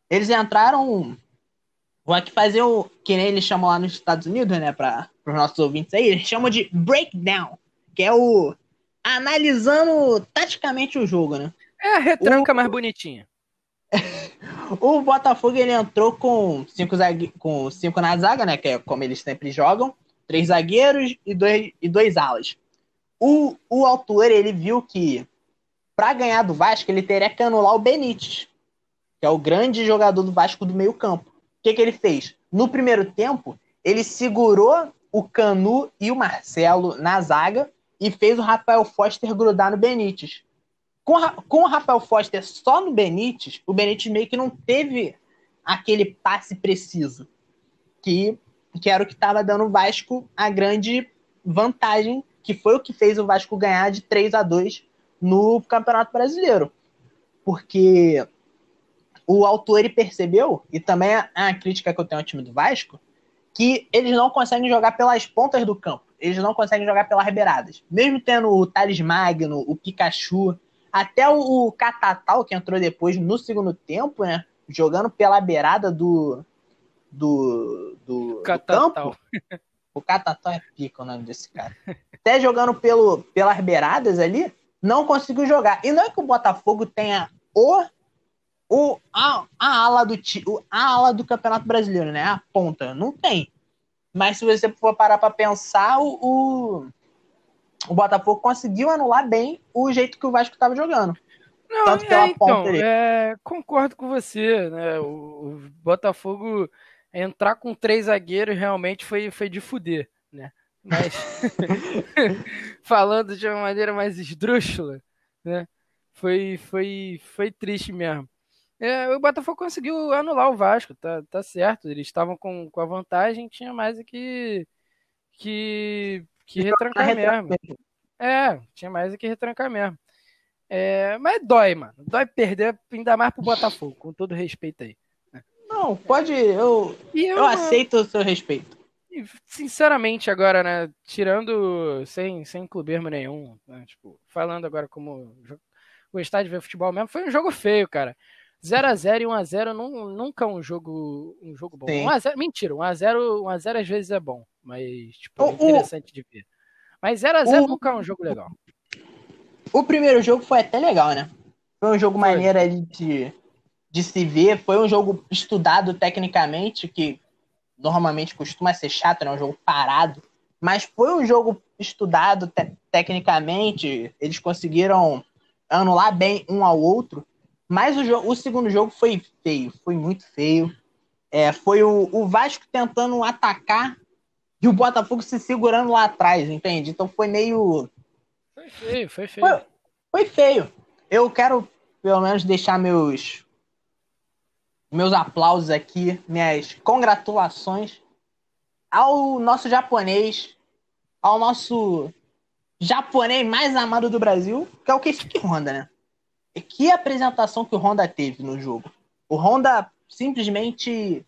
Eles entraram. Vou aqui fazer o que nem eles chamam lá nos Estados Unidos, né? Para os nossos ouvintes aí, eles chamam de breakdown, que é o analisando taticamente o jogo, né? É a retranca o... mais bonitinha. O Botafogo ele entrou com cinco, zague... com cinco na zaga, né? Que é como eles sempre jogam. Três zagueiros e dois, e dois alas. O, o autor ele viu que para ganhar do Vasco ele teria que anular o Benítez, que é o grande jogador do Vasco do meio campo. O que, que ele fez? No primeiro tempo, ele segurou o Canu e o Marcelo na zaga e fez o Rafael Foster grudar no Benítez. Com, com o Rafael Foster só no Benítez, o Benítez meio que não teve aquele passe preciso, que, que era o que estava dando o Vasco a grande vantagem, que foi o que fez o Vasco ganhar de 3 a 2 no Campeonato Brasileiro. Porque o autor ele percebeu, e também a, a crítica que eu tenho ao time do Vasco, que eles não conseguem jogar pelas pontas do campo. Eles não conseguem jogar pelas beiradas. Mesmo tendo o Thales Magno, o Pikachu, até o, Catatal, que entrou depois no segundo tempo, né? Jogando pela beirada do, do, do, do campo. O Catatal é pica o nome desse cara. Até jogando pelo, pelas beiradas ali, não conseguiu jogar. E não é que o Botafogo tenha o, o a, a ala do a ala do Campeonato Brasileiro, né? A ponta, não tem. Mas se você for parar para pensar, o, o o Botafogo conseguiu anular bem o jeito que o Vasco estava jogando. Não, Tanto que é, então, é, concordo com você, né? O, o, Botafogo entrar com três zagueiros realmente foi, foi de fuder, né? Mas falando de uma maneira mais esdrúxula, né? Foi, foi, foi triste mesmo. É, o Botafogo conseguiu anular o Vasco, tá, tá certo. Eles estavam com, com a vantagem, tinha mais que, que que retrancar mesmo. É, tinha mais do que retrancar mesmo. É, mas dói, mano. Dói perder, ainda mais pro Botafogo, com todo respeito aí. Não, pode. Eu, eu, eu aceito o seu respeito. Sinceramente, agora, né? Tirando sem, sem clubismo nenhum, né, tipo, falando agora como gostar de ver futebol mesmo, foi um jogo feio, cara. 0x0 e 1x0 nunca é um jogo, um jogo bom. 1x0, mentira, 1x0, 1x0 às vezes é bom, mas tipo, é interessante o, de ver. Mas 0x0 nunca é um jogo legal. O primeiro jogo foi até legal, né? Foi um jogo foi. maneiro de, de se ver, foi um jogo estudado tecnicamente, que normalmente costuma ser chato, né? Um jogo parado. Mas foi um jogo estudado te tecnicamente, eles conseguiram anular bem um ao outro. Mas o, jogo, o segundo jogo foi feio, foi muito feio. É, foi o, o Vasco tentando atacar e o Botafogo se segurando lá atrás, entende? Então foi meio. Foi feio, foi feio. Foi, foi feio. Eu quero, pelo menos, deixar meus meus aplausos aqui, minhas congratulações ao nosso japonês, ao nosso japonês mais amado do Brasil, que é o Keisuke Honda, né? Que apresentação que o Honda teve no jogo. O Honda simplesmente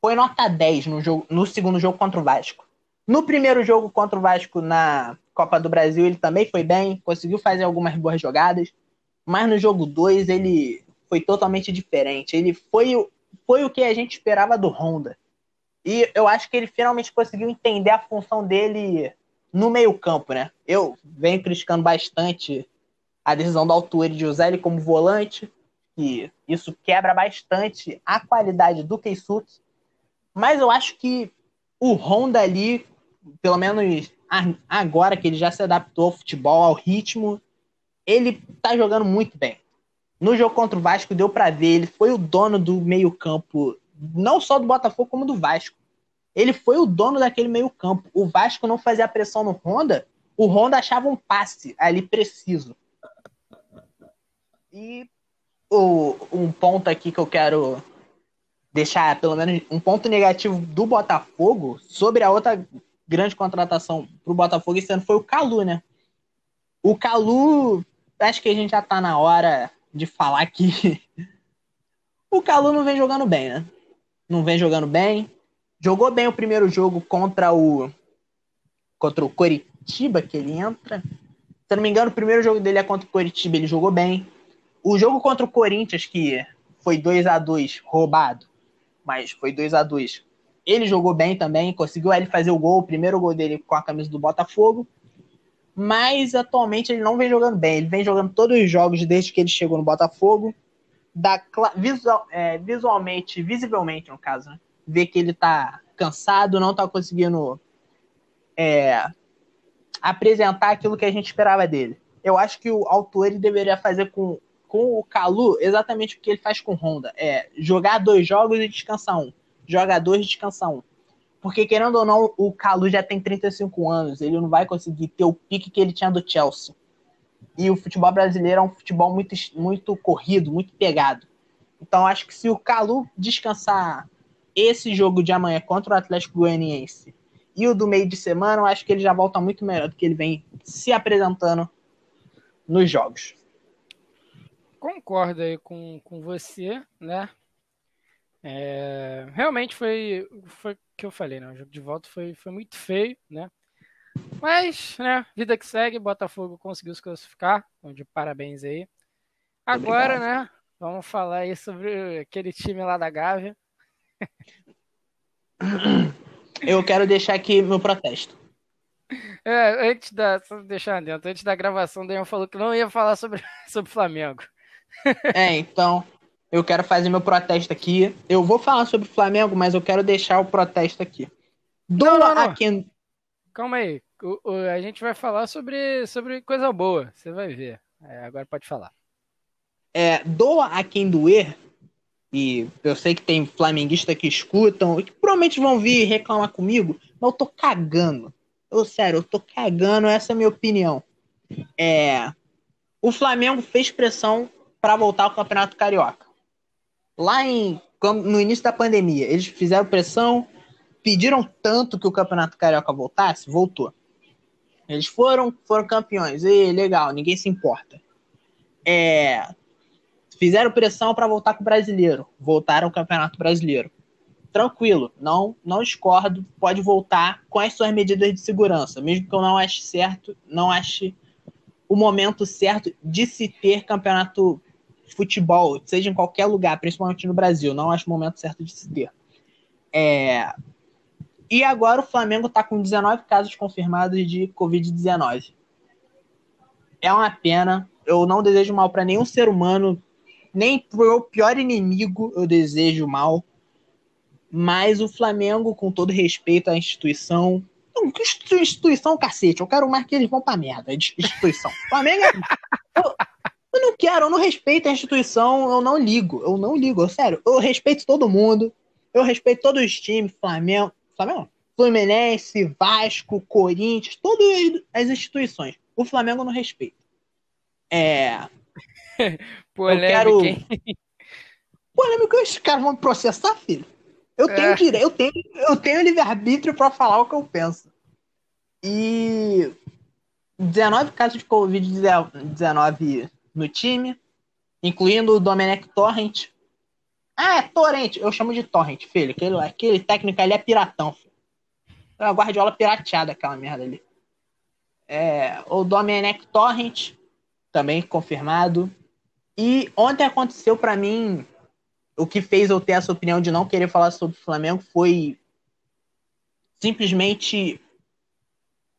foi nota 10 no, jogo, no segundo jogo contra o Vasco. No primeiro jogo contra o Vasco na Copa do Brasil, ele também foi bem, conseguiu fazer algumas boas jogadas, mas no jogo 2 ele foi totalmente diferente. Ele foi, foi o que a gente esperava do Honda. E eu acho que ele finalmente conseguiu entender a função dele no meio-campo, né? Eu venho criticando bastante a decisão do Altuve de usar ele como volante, e isso quebra bastante a qualidade do Keisuke. Mas eu acho que o Honda ali, pelo menos agora que ele já se adaptou ao futebol, ao ritmo, ele tá jogando muito bem. No jogo contra o Vasco deu para ver, ele foi o dono do meio-campo, não só do Botafogo como do Vasco. Ele foi o dono daquele meio-campo. O Vasco não fazia pressão no Honda, o Honda achava um passe ali preciso. E o, um ponto aqui que eu quero deixar, pelo menos, um ponto negativo do Botafogo sobre a outra grande contratação pro Botafogo esse ano foi o Calu, né? O Calu, acho que a gente já tá na hora de falar que o Calu não vem jogando bem, né? Não vem jogando bem. Jogou bem o primeiro jogo contra o contra o Coritiba que ele entra. Se eu não me engano, o primeiro jogo dele é contra o Coritiba, ele jogou bem. O jogo contra o Corinthians que foi 2 a 2 roubado, mas foi 2 a 2 Ele jogou bem também, conseguiu ele fazer o gol, o primeiro gol dele com a camisa do Botafogo mas atualmente ele não vem jogando bem. Ele vem jogando todos os jogos desde que ele chegou no Botafogo. Da, visual, é, visualmente, visivelmente, no caso, né? Vê que ele tá cansado, não tá conseguindo é, apresentar aquilo que a gente esperava dele. Eu acho que o autor ele deveria fazer com, com o Calu exatamente o que ele faz com Honda. É jogar dois jogos e descansar um. Joga dois e descansar um. Porque, querendo ou não, o Calu já tem 35 anos. Ele não vai conseguir ter o pique que ele tinha do Chelsea. E o futebol brasileiro é um futebol muito, muito corrido, muito pegado. Então, acho que se o Calu descansar esse jogo de amanhã contra o Atlético Goianiense e o do meio de semana, eu acho que ele já volta muito melhor do que ele vem se apresentando nos jogos. Concordo aí com, com você, né? É, realmente foi, foi que eu falei, né? O jogo de volta foi, foi muito feio, né? Mas, né, vida que segue, Botafogo conseguiu se classificar. Então, de parabéns aí. Agora, Obrigado. né, vamos falar aí sobre aquele time lá da Gávea. Eu quero deixar aqui meu protesto. É, antes da. Só deixar dentro, antes da gravação, o Daniel falou que não ia falar sobre, sobre Flamengo. É, então eu quero fazer meu protesto aqui. Eu vou falar sobre o Flamengo, mas eu quero deixar o protesto aqui. Doa não, não, não. a quem. Calma aí. O, o, a gente vai falar sobre, sobre coisa boa. Você vai ver. É, agora pode falar. É, doa a quem doer. E eu sei que tem flamenguistas que escutam, que provavelmente vão vir reclamar comigo, mas eu tô cagando. Eu, sério, eu tô cagando, essa é a minha opinião. É, o Flamengo fez pressão para voltar ao Campeonato Carioca lá em, no início da pandemia, eles fizeram pressão, pediram tanto que o Campeonato Carioca voltasse, voltou. Eles foram, foram campeões. E legal, ninguém se importa. É, fizeram pressão para voltar com o brasileiro. Voltaram ao Campeonato Brasileiro. Tranquilo, não, não discordo. Pode voltar com as suas medidas de segurança, mesmo que eu não ache certo, não ache o momento certo de se ter campeonato futebol, seja em qualquer lugar, principalmente no Brasil. Não acho o momento certo de se ter. É... E agora o Flamengo está com 19 casos confirmados de Covid-19. É uma pena. Eu não desejo mal para nenhum ser humano, nem pro pior inimigo eu desejo mal. Mas o Flamengo, com todo respeito à instituição. Não, instituição, cacete. Eu quero mais que eles vão pra merda instituição. Flamengo é. não quero, eu não respeito a instituição, eu não ligo, eu não ligo, sério. Eu respeito todo mundo, eu respeito todos os times, Flamengo, Flamengo, Fluminense, Vasco, Corinthians, todas as instituições. O Flamengo não respeita. É. Polêmica, eu quero. Polêmica, esses caras vão me processar, filho. Eu tenho é. direito, eu tenho, eu tenho livre-arbítrio para falar o que eu penso. E 19 casos de Covid-19 no time, incluindo o Domenech Torrent. Ah, é Torrent, eu chamo de Torrent, filho. Aquele, aquele técnico ali é piratão, filho. É a guardiola pirateada, aquela merda ali. É, o Domenech Torrent, também confirmado. E ontem aconteceu para mim o que fez eu ter essa opinião de não querer falar sobre o Flamengo foi simplesmente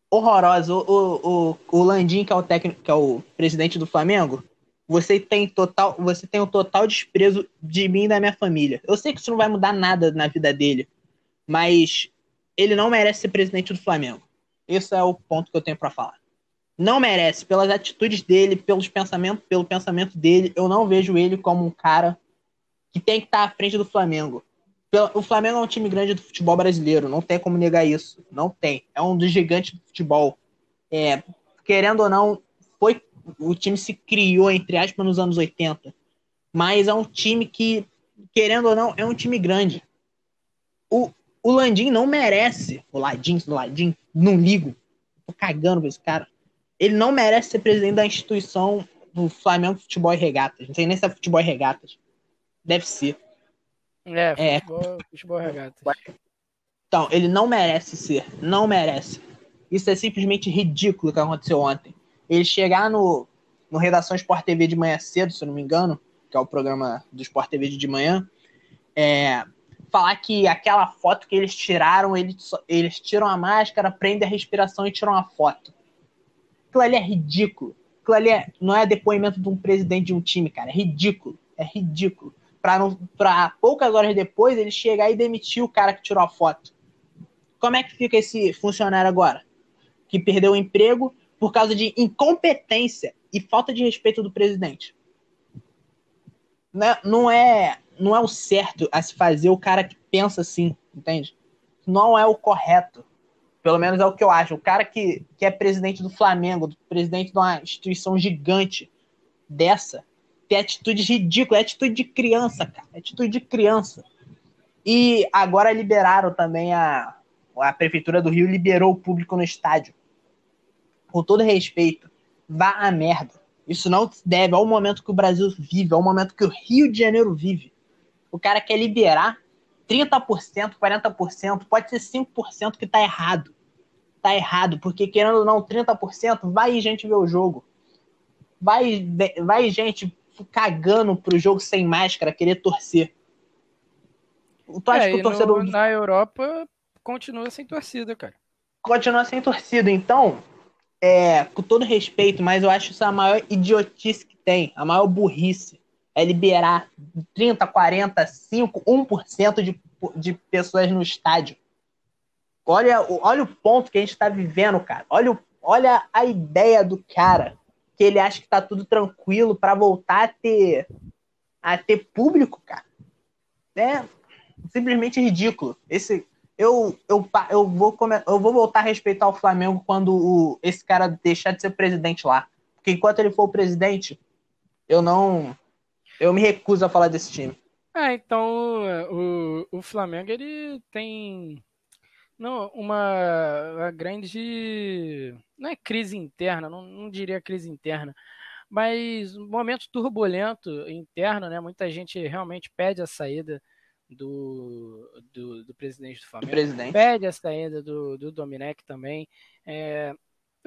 horrorosa. O, o, o, Landim, que é o técnico, que é o presidente do Flamengo, você tem total, você tem o total desprezo de mim e da minha família. Eu sei que isso não vai mudar nada na vida dele, mas ele não merece ser presidente do Flamengo. Esse é o ponto que eu tenho para falar. Não merece. Pelas atitudes dele, pelos pensamentos, pelo pensamento dele, eu não vejo ele como um cara que tem que estar à frente do Flamengo. O Flamengo é um time grande do futebol brasileiro, não tem como negar isso. Não tem. É um dos gigantes do futebol. É, querendo ou não, foi o time se criou, entre aspas, nos anos 80. Mas é um time que, querendo ou não, é um time grande. O, o Landim não merece. O Ladim, o Ladim, não ligo. Tô cagando com esse cara. Ele não merece ser presidente da instituição do Flamengo Futebol e Regatas. Não sei nem se é futebol e regatas. Deve ser. É, futebol, é. futebol regata. Então, ele não merece ser. Não merece. Isso é simplesmente ridículo que aconteceu ontem. Ele chegar no, no Redação Sport TV de manhã cedo, se eu não me engano, que é o programa do Sport TV de manhã, é, falar que aquela foto que eles tiraram, eles, eles tiram a máscara, prendem a respiração e tiram a foto. Aquilo ali é ridículo. Aquilo ali é, não é depoimento de um presidente de um time, cara. É ridículo. É ridículo para poucas horas depois ele chegar e demitir o cara que tirou a foto. Como é que fica esse funcionário agora? Que perdeu o emprego por causa de incompetência e falta de respeito do presidente. Né, não é, não é o certo a se fazer o cara que pensa assim, entende? Não é o correto. Pelo menos é o que eu acho. O cara que, que é presidente do Flamengo, presidente de uma instituição gigante dessa, ter atitudes ridículas, é atitude de criança, cara, é atitude de criança. E agora liberaram também a, a Prefeitura do Rio liberou o público no estádio. Com todo respeito, vá a merda. Isso não se deve ao momento que o Brasil vive, ao momento que o Rio de Janeiro vive. O cara quer liberar 30%, 40%, pode ser 5% que tá errado. Tá errado, porque querendo ou não, 30%, vai gente ver o jogo. Vai, vai gente cagando pro jogo sem máscara, querer torcer. Tu acha é, que o torcedor. No, na Europa continua sem torcida, cara. Continua sem torcida. Então, é, com todo respeito, mas eu acho isso a maior idiotice que tem, a maior burrice. É liberar 30, 40, 5, 1% de, de pessoas no estádio. Olha, olha o ponto que a gente está vivendo, cara. Olha, olha a ideia do cara que ele acha que tá tudo tranquilo para voltar a ter a ter público, cara. É simplesmente ridículo. Esse eu, eu, eu, vou, eu vou voltar a respeitar o Flamengo quando o, esse cara deixar de ser presidente lá. Porque enquanto ele for o presidente, eu não. Eu me recuso a falar desse time. É, então o, o Flamengo ele tem não, uma, uma grande. Não é crise interna, não, não diria crise interna, mas um momento turbulento interno, né? Muita gente realmente pede a saída do, do, do presidente do Flamengo. Do presidente. Pede a saída do, do Domenech também. É,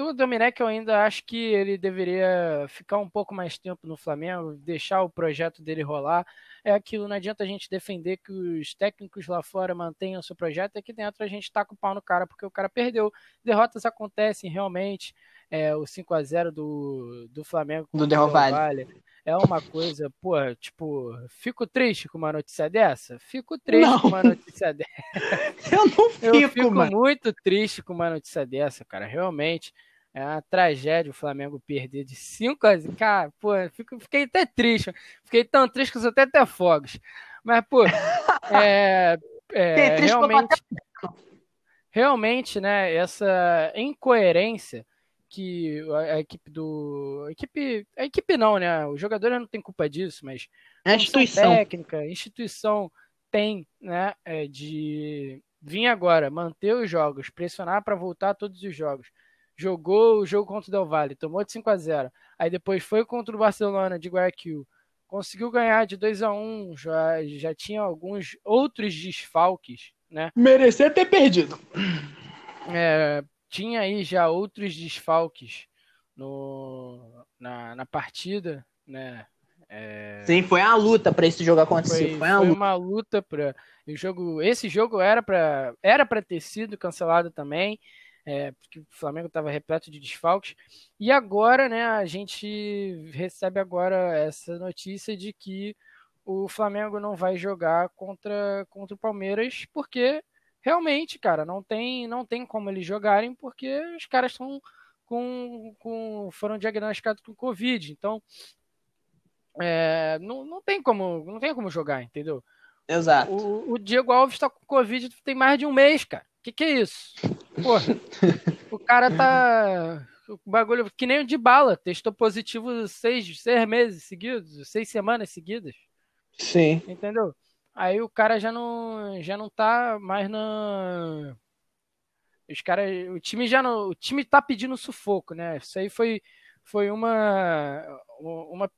o Domenech eu ainda acho que ele deveria ficar um pouco mais tempo no Flamengo, deixar o projeto dele rolar. É aquilo, não adianta a gente defender que os técnicos lá fora mantenham o seu projeto, aqui dentro a gente tá com o pau no cara porque o cara perdeu. Derrotas acontecem realmente. É, o 5 a 0 do, do Flamengo do Del Valle. É uma coisa, pô, tipo, fico triste com uma notícia dessa? Fico triste não. com uma notícia dessa. Eu não fico, Eu fico mano. muito triste com uma notícia dessa, cara, realmente. É uma tragédia o Flamengo perder de 5 a 0. Cara, pô, fico, fiquei até triste. Fiquei tão triste que eu sou até até fogos. Mas, pô, é, é realmente, realmente, né, essa incoerência que a, a, equipe do. A equipe. A equipe não, né? O jogador não tem culpa disso, mas a instituição técnica, a instituição tem, né? É, de vir agora, manter os jogos, pressionar para voltar todos os jogos jogou o jogo contra o Del Valle, tomou de 5 a 0 aí depois foi contra o Barcelona de Guayaquil, conseguiu ganhar de 2 a 1 já, já tinha alguns outros desfalques, né? Merecia ter perdido. É, tinha aí já outros desfalques no, na, na partida, né? É... Sim, foi uma luta para esse jogo acontecer. Foi, foi, uma, foi luta. uma luta para o jogo. Esse jogo era para era para ter sido cancelado também é, porque o Flamengo estava repleto de desfalques. E agora, né, a gente recebe agora essa notícia de que o Flamengo não vai jogar contra, contra o Palmeiras, porque realmente, cara, não tem, não tem como eles jogarem, porque os caras estão com, com foram diagnosticados com Covid. Então, é, não, não, tem como, não tem como jogar, entendeu? Exato. O, o Diego Alves está com Covid tem mais de um mês, cara. O que, que é isso? Porra, o cara tá. O bagulho que nem o de bala, testou positivo seis, seis meses seguidos, seis semanas seguidas. Sim. Entendeu? Aí o cara já não, já não tá mais na. Os caras. O time já não. O time tá pedindo sufoco, né? Isso aí foi, foi uma. Uma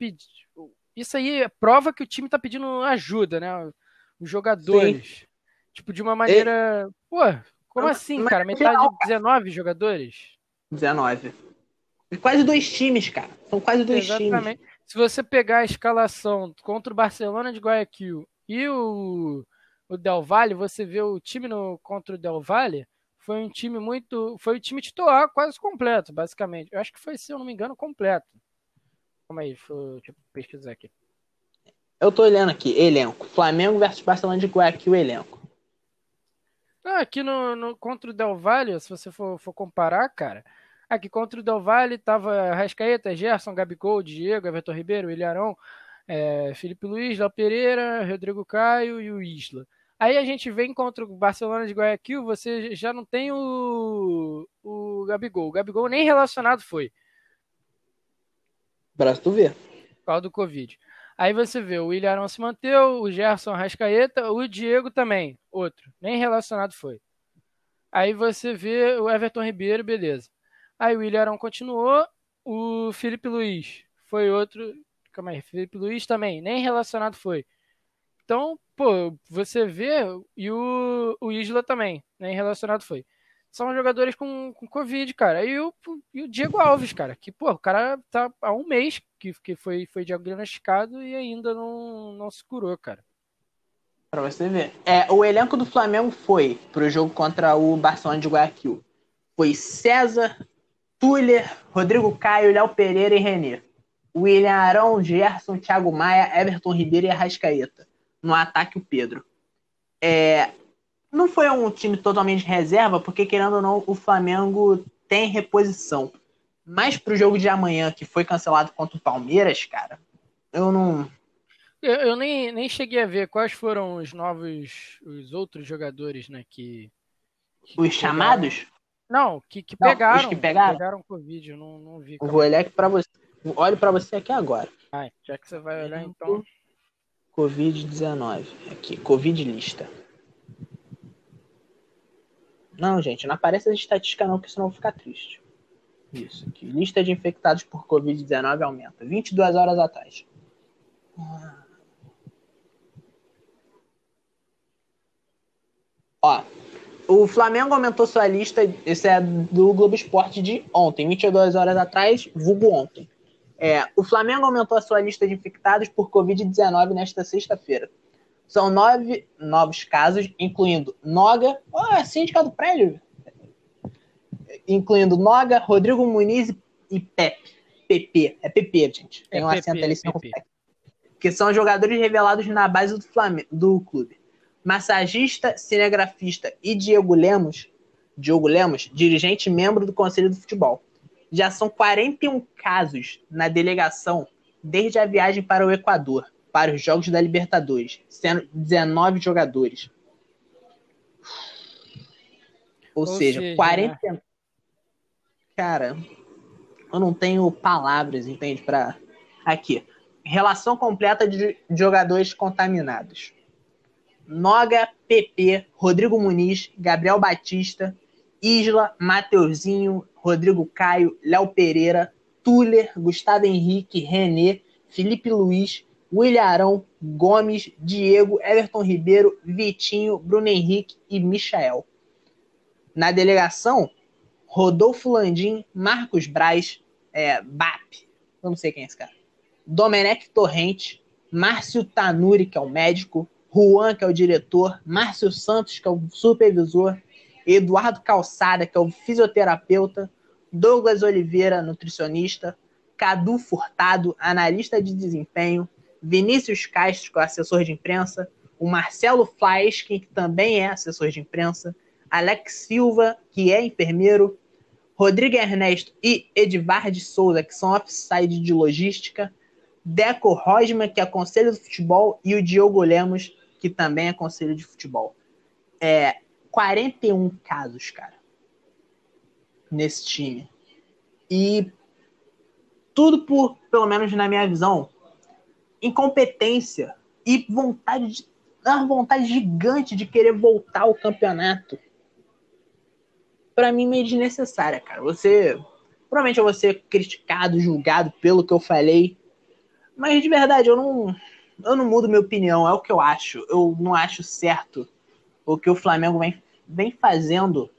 Isso aí é prova que o time tá pedindo ajuda, né? Os jogadores. Sim. Tipo, de uma maneira. E... Pô, como assim, Mas, cara? Metade de 19 jogadores? 19. Quase dois times, cara. São quase dois Exatamente. times. Se você pegar a escalação contra o Barcelona de Guayaquil e o, o Del Valle, você vê o time no, contra o Del Valle, foi um time muito. Foi o time titular quase completo, basicamente. Eu acho que foi, se eu não me engano, completo. Calma aí, deixa eu, deixa eu pesquisar aqui. Eu tô olhando aqui, elenco. Flamengo versus Barcelona de Guayaquil, elenco. Ah, aqui no, no, contra o Del Valle, se você for, for comparar, cara, aqui contra o Del Valle tava Rascaeta, Gerson, Gabigol, Diego, Everton Ribeiro, Ilharão, é, Felipe Luiz, Léo Pereira, Rodrigo Caio e o Isla. Aí a gente vem contra o Barcelona de Guayaquil, você já não tem o, o Gabigol. O Gabigol nem relacionado foi. Braço tu vê. Por causa do Covid. Aí você vê, o William Arão se manteve, o Gerson Rascaeta, o Diego também, outro, nem relacionado foi. Aí você vê o Everton Ribeiro, beleza. Aí o William Arão continuou, o Felipe Luiz foi outro, calma aí, Felipe Luiz também, nem relacionado foi. Então, pô, você vê, e o, o Isla também, nem relacionado foi são jogadores com, com Covid, cara. E o, e o Diego Alves, cara, que, pô, o cara tá há um mês que, que foi, foi diagnosticado e ainda não, não se curou, cara. Pra você ver. É, o elenco do Flamengo foi pro jogo contra o Barcelona de Guayaquil. Foi César, Tuller, Rodrigo Caio, Léo Pereira e Renê. William Arão, Gerson, Thiago Maia, Everton Ribeiro e Arrascaeta. No ataque, o Pedro. É, não foi um time totalmente reserva, porque querendo ou não, o Flamengo tem reposição. Mas pro jogo de amanhã, que foi cancelado contra o Palmeiras, cara, eu não. Eu, eu nem, nem cheguei a ver quais foram os novos, os outros jogadores, né, que. que os chamados? Não, que, que não, pegaram. Os que pegaram? pegaram Covid, eu não, não vi. Eu vou olhar aqui pra você. Olho pra você aqui agora. Ai, já que você vai olhar então. Covid-19. Aqui, Covid lista. Não, gente, não aparece a estatística não, porque senão eu vou ficar triste. Isso aqui. Lista de infectados por Covid-19 aumenta. 22 horas atrás. Ó, o Flamengo aumentou sua lista, esse é do Globo Esporte de ontem, 22 horas atrás, vulgo ontem. É, o Flamengo aumentou a sua lista de infectados por Covid-19 nesta sexta-feira. São nove novos casos, incluindo Noga, oh, síndica do prédio, incluindo Noga, Rodrigo Muniz e Pepe. PP, é PP, gente. Tem é um PP, acento ali, senão Que são jogadores revelados na base do, Flamengo, do clube. Massagista, cinegrafista e Diego Lemos, Diogo Lemos, dirigente e membro do Conselho do Futebol. Já são 41 casos na delegação desde a viagem para o Equador para os Jogos da Libertadores, sendo 19 jogadores. Ou, Ou seja, seja, 40. Né? Cara, eu não tenho palavras, entende? Para. Aqui. Relação completa de jogadores contaminados. Noga, PP, Rodrigo Muniz, Gabriel Batista, Isla, Mateuzinho, Rodrigo Caio, Léo Pereira, Tuller, Gustavo Henrique, René, Felipe Luiz, William Arão, Gomes, Diego, Everton Ribeiro, Vitinho, Bruno Henrique e Michael. Na delegação, Rodolfo Landim, Marcos Braz, é, BAP, eu não sei quem é esse cara, Domenech Torrente, Márcio Tanuri, que é o médico, Juan, que é o diretor, Márcio Santos, que é o supervisor, Eduardo Calçada, que é o fisioterapeuta, Douglas Oliveira, nutricionista, Cadu Furtado, analista de desempenho, Vinícius Castro, que é assessor de imprensa, o Marcelo Flaeskin, que também é assessor de imprensa, Alex Silva, que é enfermeiro, Rodrigo Ernesto e Edvard Souza, que são offside de logística, Deco Rosma, que é conselho do futebol, e o Diogo Lemos, que também é conselho de futebol. É 41 casos, cara, nesse time. E tudo por, pelo menos na minha visão, incompetência e vontade de, uma vontade gigante de querer voltar ao campeonato. Para mim, meio desnecessária, cara. Você. Provavelmente eu vou ser criticado, julgado pelo que eu falei. Mas de verdade, eu não. Eu não mudo minha opinião, é o que eu acho. Eu não acho certo o que o Flamengo vem, vem fazendo.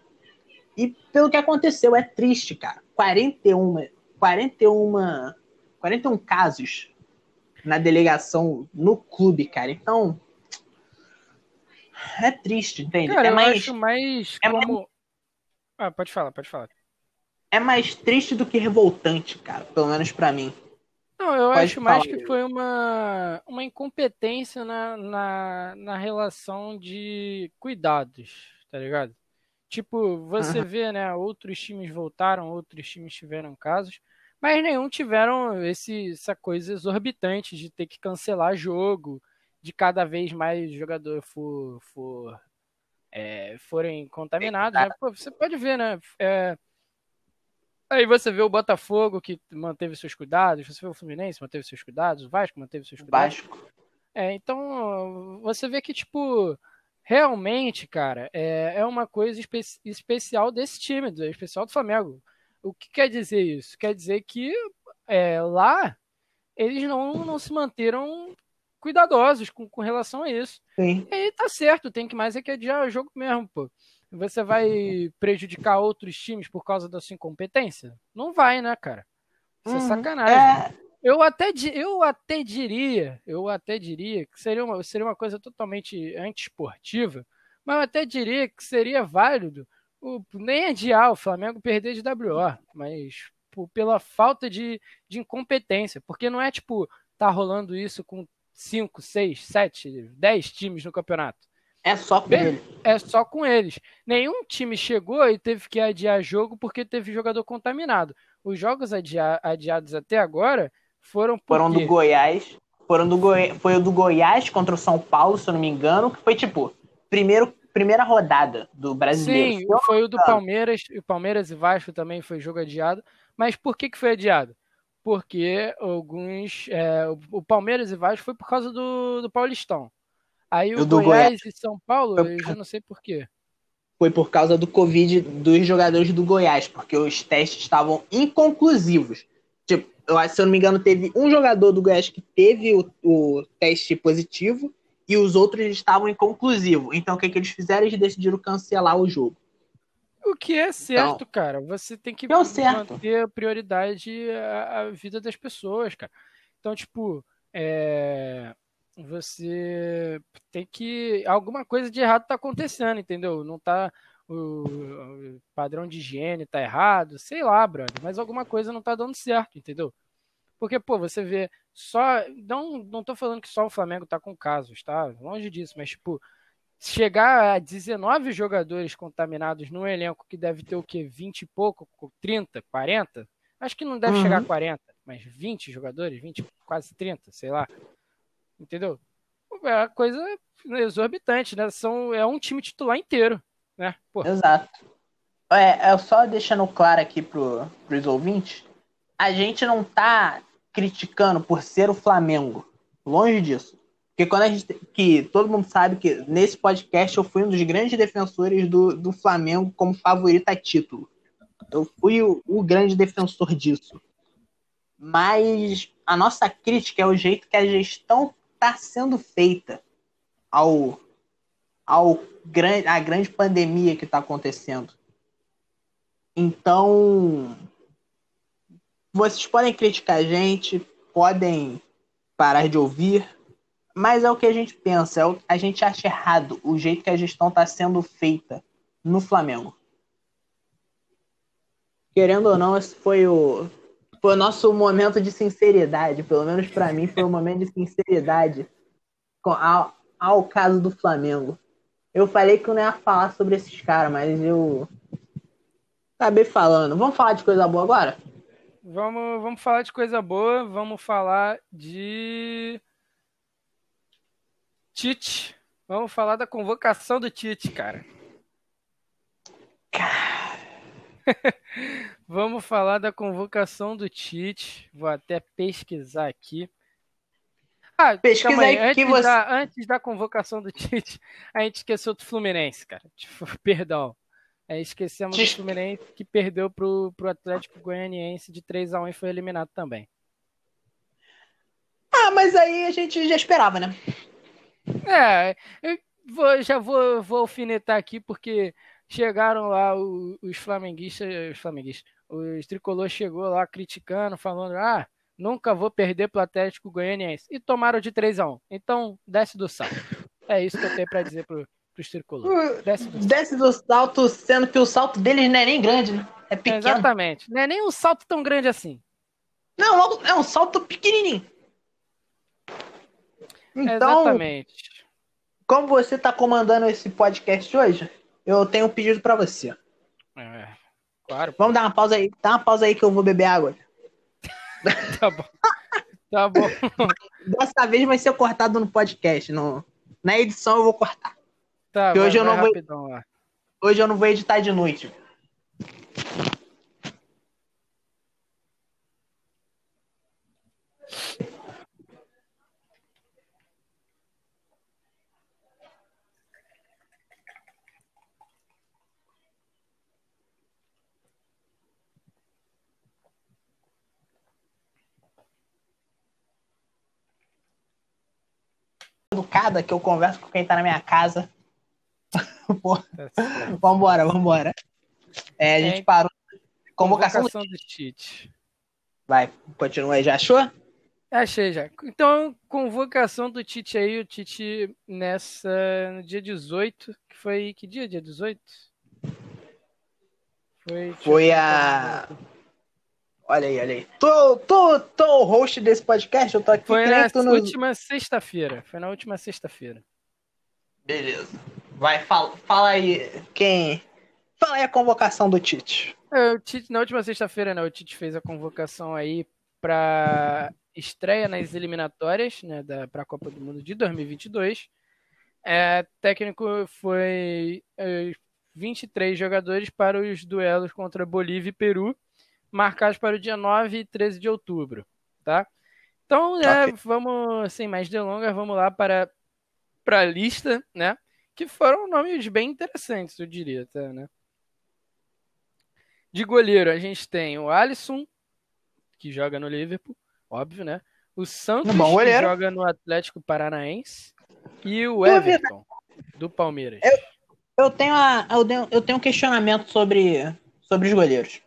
E pelo que aconteceu, é triste, cara. 41, 41, 41 casos na delegação no clube, cara. Então, é triste, entende? Cara, é mais, eu acho mais é como... mais- Ah, pode falar, pode falar. é mais triste do que revoltante, cara. Pelo menos pra mim. Não, eu Pode acho mais falar. que foi uma, uma incompetência na, na, na relação de cuidados, tá ligado? Tipo, você Aham. vê, né, outros times voltaram, outros times tiveram casos, mas nenhum tiveram esse, essa coisa exorbitante de ter que cancelar jogo, de cada vez mais jogador for, for, é, forem contaminados, né? Pô, você pode ver, né? É, Aí você vê o Botafogo que manteve seus cuidados, você vê o Fluminense manteve seus cuidados, o Vasco manteve seus cuidados. Vasco. É, então você vê que, tipo, realmente, cara, é, é uma coisa espe especial desse time, especial do Flamengo. O que quer dizer isso? Quer dizer que é, lá eles não, não se manteram cuidadosos com, com relação a isso. Sim. E aí tá certo, tem que mais é que adiar o jogo mesmo, pô. Você vai prejudicar outros times por causa da sua incompetência? Não vai, né, cara? Isso é Uhum. sacanagem. É, Eu até, eu até diria, eu até diria que seria uma, seria uma coisa totalmente antiesportiva, mas eu até diria que seria válido o, nem adiar o Flamengo perder de WO, mas por- pela falta de, de incompetência, porque não é tipo, tá rolando isso com 5, 6, 7, 10 times no campeonato. é só com Bem- ele. É só com eles. Nenhum time chegou e teve que adiar jogo porque teve jogador contaminado. Os jogos adia- adiados até agora foram por Foram do? Goiás. Foram do Goi... Foi o do Goiás contra o São Paulo, se eu não me engano, que foi tipo, primeiro, primeira rodada do brasileiro. Sim, eu- foi o do engano. Palmeiras, o Palmeiras e Vasco também foi jogo adiado. Mas por que, que foi adiado? Porque alguns. é, o- Palmeiras e Vasco foi por causa do, do Paulistão. Aí o O do Goiás e São Paulo, Foi- eu já não sei por quê. Foi por causa do Covid dos jogadores do Goiás, porque os testes estavam inconclusivos. Tipo, eu acho, se eu não me engano, teve um jogador do Goiás que teve o, o teste positivo e os outros estavam inconclusivos. Então, o que, que eles fizeram? Eles decidiram cancelar o jogo. O que é certo, cara. Você tem que certo. manter a prioridade à, à vida das pessoas, cara. Então, tipo, é, você tem que. Alguma coisa de errado tá acontecendo, entendeu? Não tá. O, o padrão de higiene tá errado, sei lá, brother, mas alguma coisa não tá dando certo, entendeu? Porque, pô, você vê só. Não, não tô falando que só o Flamengo tá com casos, tá? Longe disso, mas, tipo, chegar a 19 jogadores contaminados num elenco que deve ter o quê? 20 e pouco, 30, 40? Acho que não deve Uhum. chegar a 40, mas 20 jogadores, 20, quase 30, sei lá. Entendeu? É uma coisa exorbitante, né? São, é um time titular inteiro, né? Pô, Exato. É, é só deixando claro aqui pro, pros ouvintes, a gente não tá criticando por ser o Flamengo. Longe disso. Porque quando a gente. Que todo mundo sabe que nesse podcast eu fui um dos grandes defensores do, do Flamengo como favorito a título. Eu fui o, o grande defensor disso. Mas a nossa crítica é o jeito que a gestão está sendo feita ao, ao grande, a grande pandemia que está acontecendo. Então, vocês podem criticar a gente, podem parar de ouvir, mas é o que a gente pensa, é o, a gente acha errado o jeito que a gestão está sendo feita no Flamengo. Querendo ou não, esse foi o, foi o nosso momento de sinceridade, pelo menos para mim foi um momento de sinceridade ao, ao caso do Flamengo. Eu falei que eu não ia falar sobre esses caras, mas eu Acabei falando. Vamos falar de coisa boa agora? Vamos, vamos falar de coisa boa. Vamos falar de. Tite. Vamos falar da convocação do Tite, cara. Vamos falar da convocação do Tite. Vou até pesquisar aqui. Ah, Pesquisa aí. Antes, você- da, antes da convocação do Tite, a gente esqueceu do Fluminense, cara. Tipo, perdão. É, esquecemos Des- Fluminense que perdeu pro, pro Atlético Goianiense de 3x1 e foi eliminado também. Ah, mas aí a gente já esperava, né? É, eu vou- já vou, vou alfinetar aqui porque chegaram lá o- os flamenguistas, os flamenguistas, os tricolor chegou lá criticando, falando, ah, nunca vou perder pro Atlético Goianiense. E tomaram de 3x1. Então, desce do salto. É isso que eu tenho pra dizer pro, Desce do salto. Desce do salto, sendo que o salto deles não é nem grande, né? É pequeno. Exatamente. Não é nem um salto tão grande assim. Não, é um salto pequenininho. Então, Exatamente. como você tá comandando esse podcast hoje, eu tenho um pedido pra você. É, claro, Vamos dar uma pausa aí. Dá uma pausa aí que eu vou beber água. tá bom. Tá bom. Dessa vez vai ser cortado no podcast. No... Na edição eu vou cortar. Tá, hoje eu não vou- lá. Hoje eu não vou editar de noite. Educada que eu converso com quem tá na minha casa. Tá vambora, vambora. É, a gente É, parou. Convocação. do- Convocação do Tite. Vai, continua aí. Já achou? Achei já. Então, convocação do Tite aí, o Tite nessa, no dia 18, que foi, que dia? Dia 18? Foi, Foi a. Olha aí, olha aí. Tô, tô, tô o host desse podcast, eu tô aqui. Foi na no- última sexta-feira. Foi na última sexta-feira. Beleza. Vai, fala, fala aí quem. Fala aí a convocação do Tite. É, o Tite, na última sexta-feira, né, o Tite fez a convocação aí para estreia nas eliminatórias, né, da para a Copa do Mundo de 2022. É, técnico foi é, 23 jogadores para os duelos contra Bolívia e Peru, marcados para o dia 9 e 13 de outubro, tá? Então, né, Ok. vamos, sem mais delongas, vamos lá para para a lista, né? Que foram nomes bem interessantes, eu diria, tá, né? De goleiro, a gente tem o Alisson, que joga no Liverpool, óbvio, né? O Santos, Bom que joga no Atlético Paranaense. E o. Everton, do Palmeiras. Eu tenho, a, eu tenho, eu tenho um questionamento sobre, sobre os goleiros.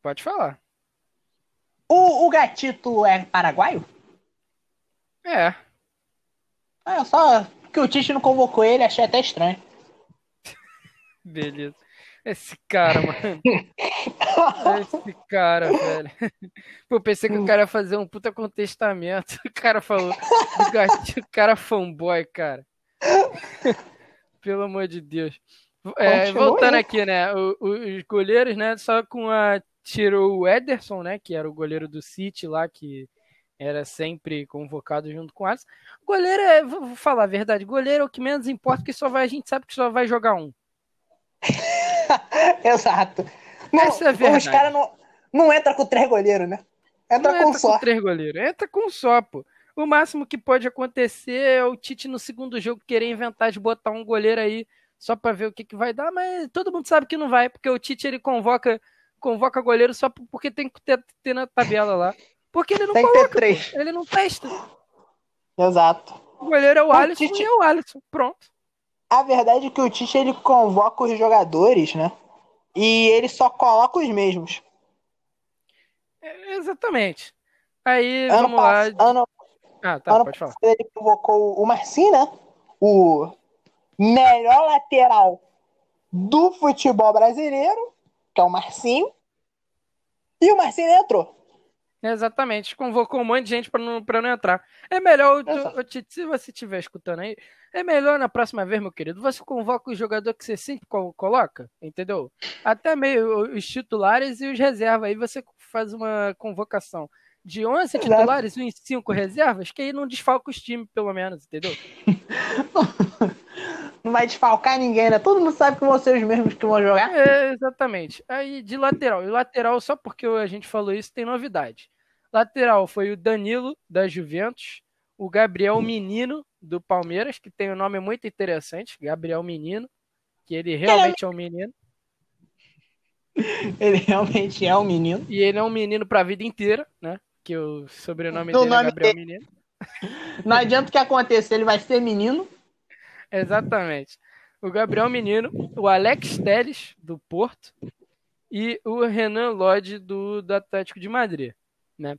Pode falar. O, o Gatito é paraguaio? É, É só que o Tite não convocou ele, achei até estranho. beleza. Esse cara, mano. Esse cara, velho. Pô, pensei que o cara ia fazer um puta contestamento. O cara falou o cara fanboy, cara. Pelo amor de Deus. É, voltando aí. aqui, né? o- o- os goleiros, né? Só com a. Tirou o Ederson, né? Que era o goleiro do City lá, que era sempre convocado junto com o Alisson. Goleiro é. Vou falar a verdade. Goleiro é o que menos importa, porque só vai, a gente sabe que só vai jogar um. Exato. Não, Essa é a verdade. Os caras não, não entram com três goleiros, né? Entra Não com entra só. com três goleiros, entra com só, pô. O máximo que pode acontecer é o Tite no segundo jogo querer inventar de botar um goleiro aí só pra ver o que, que vai dar, mas todo mundo sabe que não vai, porque o Tite ele convoca convoca goleiro só porque tem que ter, ter na tabela lá. Porque ele não Tem coloca, três. pô. ele não testa. Exato. O goleiro é o O Alisson Tite- e é o Alisson. Pronto. A verdade é que o Tite ele convoca os jogadores, né? E ele só coloca os mesmos. É, exatamente. Aí, Ano, vamos lá. ano, Ah, tá, ano pode falar. ele convocou o Marcinho, né? O melhor lateral do futebol brasileiro, que é o Marcinho. E o Marcinho entrou. Exatamente, convocou um monte de gente para não, pra não entrar. É melhor, o- se você estiver escutando aí, É melhor na próxima vez, meu querido, você convoca o jogador que você sempre coloca, entendeu? Até meio os titulares e os reservas. Aí você faz uma convocação de 11 Exato. titulares e 5 reservas, que aí não desfalca os times, pelo menos, entendeu? não vai desfalcar ninguém, né? Todo mundo sabe que vão ser os mesmos que vão jogar. É, exatamente. Aí de lateral. E lateral, só porque a gente falou isso, tem novidade. Lateral foi o Danilo, da Juventus, o Gabriel Menino, do Palmeiras, que tem um nome muito interessante, Gabriel Menino, que ele realmente é um menino. Ele realmente é um menino. E ele é um menino para a vida inteira, né? Que o sobrenome do dele é Gabriel dele. Menino. Não adianta o que acontecer, ele vai ser menino. Exatamente. O Gabriel Menino, o Alex Teles, do Porto, e o Renan Lodge, do, do Atlético de Madrid. Né?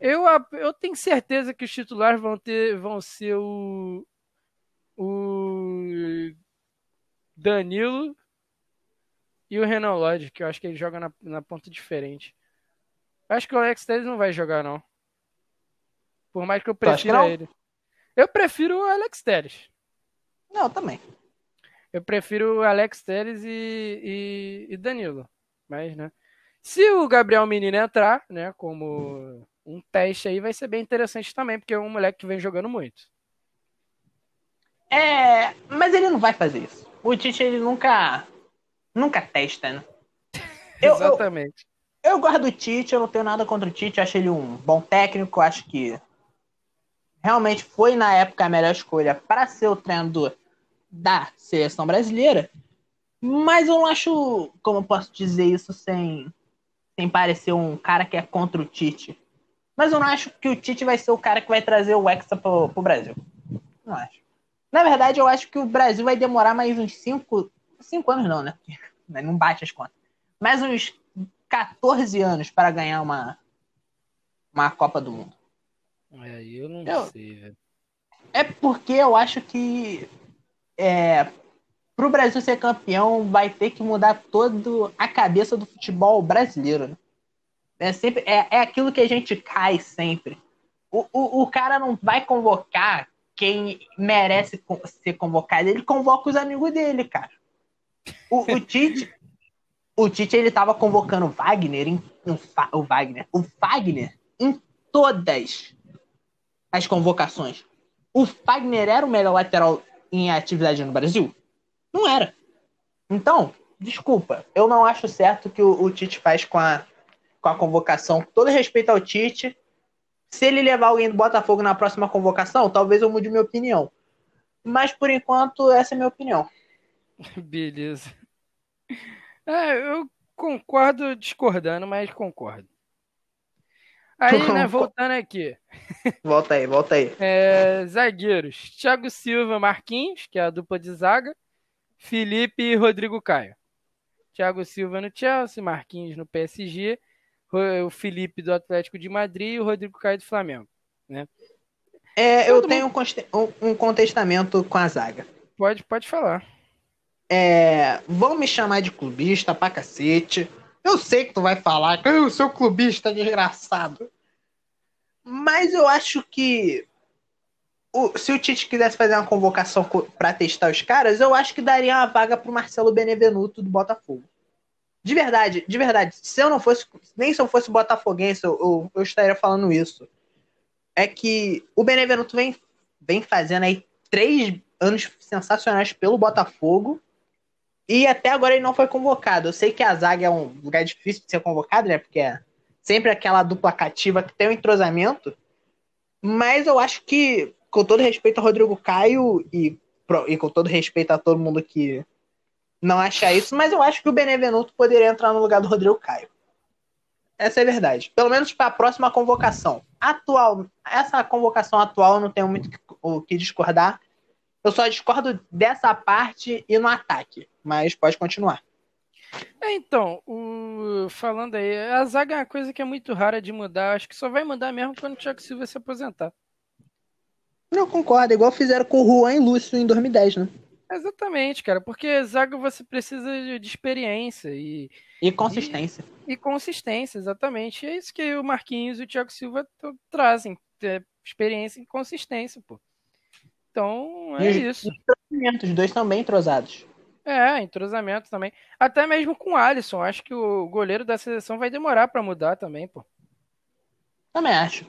Eu, eu tenho certeza que os titulares vão, ter, vão ser o, o Danilo e o Renan Lodge, que eu acho que ele joga na, na ponta diferente. Acho que o Alex Telles não vai jogar, não. Por mais que eu prefira ele. Eu prefiro o Alex Telles. Não, também. Eu prefiro o Alex Telles e, e, e, Danilo. Mas, né? Se o Gabriel Menino entrar, né, como um teste aí, vai ser bem interessante também, porque é um moleque que vem jogando muito. É, mas ele não vai fazer isso. O Tite, ele nunca, nunca testa, né? Eu, Exatamente. Eu, eu gosto do Tite, eu não tenho nada contra o Tite, acho ele um bom técnico, acho que realmente foi na época a melhor escolha para ser o treinador da seleção brasileira, mas eu não acho, como eu posso dizer isso sem, sem parecer um cara que é contra o Tite. Mas eu não acho que o Tite vai ser o cara que vai trazer o Hexa pro, pro Brasil. Não acho. Na verdade, eu acho que o Brasil vai demorar mais uns 5. 5 anos não, né? Não bate as contas. Mais uns 14 anos para ganhar uma, uma Copa do Mundo. É, eu não eu, sei, velho. É porque eu acho que é, para o Brasil ser campeão vai ter que mudar toda a cabeça do futebol brasileiro. Né? É, sempre, é, é aquilo que a gente cai sempre. O, o, o cara não vai convocar quem merece ser convocado, ele convoca os amigos dele, cara. O, o Tite, o Tite ele tava convocando o Wagner, em, o Wagner, o Wagner em todas as convocações. O Wagner era o melhor lateral em atividade no Brasil? Não era. Então, desculpa, eu não acho certo que o, o Tite faz com a, com a convocação. Com todo respeito ao Tite, se ele levar alguém do Botafogo na próxima convocação, talvez eu mude minha opinião. Mas por enquanto, essa é a minha opinião. Beleza. É, eu concordo discordando, mas concordo. Aí, né, voltando aqui. Volta aí, volta aí. É, zagueiros: Thiago Silva, Marquinhos, que é a dupla de zaga. Felipe e Rodrigo Caio. Thiago Silva no Chelsea, Marquinhos no PSG, o Felipe do Atlético de Madrid e o Rodrigo Caio do Flamengo. Né? É, eu tenho mundo... um contestamento com a zaga. Pode, pode falar. É, vão me chamar de clubista pra cacete. Eu sei que tu vai falar que eu sou clubista desgraçado. Mas eu acho que o, se o Tite quisesse fazer uma convocação para testar os caras, eu acho que daria uma vaga pro Marcelo Benevenuto do Botafogo. De verdade, de verdade. Se eu não fosse, nem se eu fosse botafoguense, eu, eu, eu estaria falando isso. É que o Benevenuto vem, vem fazendo aí três anos sensacionais pelo Botafogo. E até agora ele não foi convocado. Eu sei que a zaga é um lugar difícil de ser convocado, né? Porque é sempre aquela dupla cativa que tem um entrosamento. Mas eu acho que, com todo respeito ao Rodrigo Caio e, e com todo respeito a todo mundo que não acha isso, mas eu acho que o Benevenuto poderia entrar no lugar do Rodrigo Caio. Essa é a verdade. Pelo menos para a próxima convocação. Atual, essa convocação atual eu não tenho muito o que discordar. Eu só discordo dessa parte e no ataque. Mas pode continuar. É, então, o... falando aí, a zaga é uma coisa que é muito rara de mudar. Acho que só vai mudar mesmo quando o Thiago Silva se aposentar. Não concordo, igual fizeram com o Juan e Lúcio em 2010, né? Exatamente, cara, porque zaga você precisa de experiência e. E consistência. E, e consistência, exatamente. é isso que o Marquinhos e o Thiago Silva trazem: é experiência e consistência, pô. Então, é E isso. Os dois bem entrosados. É, entrosamento também. Até mesmo com o Alisson. Acho que o goleiro da seleção vai demorar pra mudar também, pô. Também acho.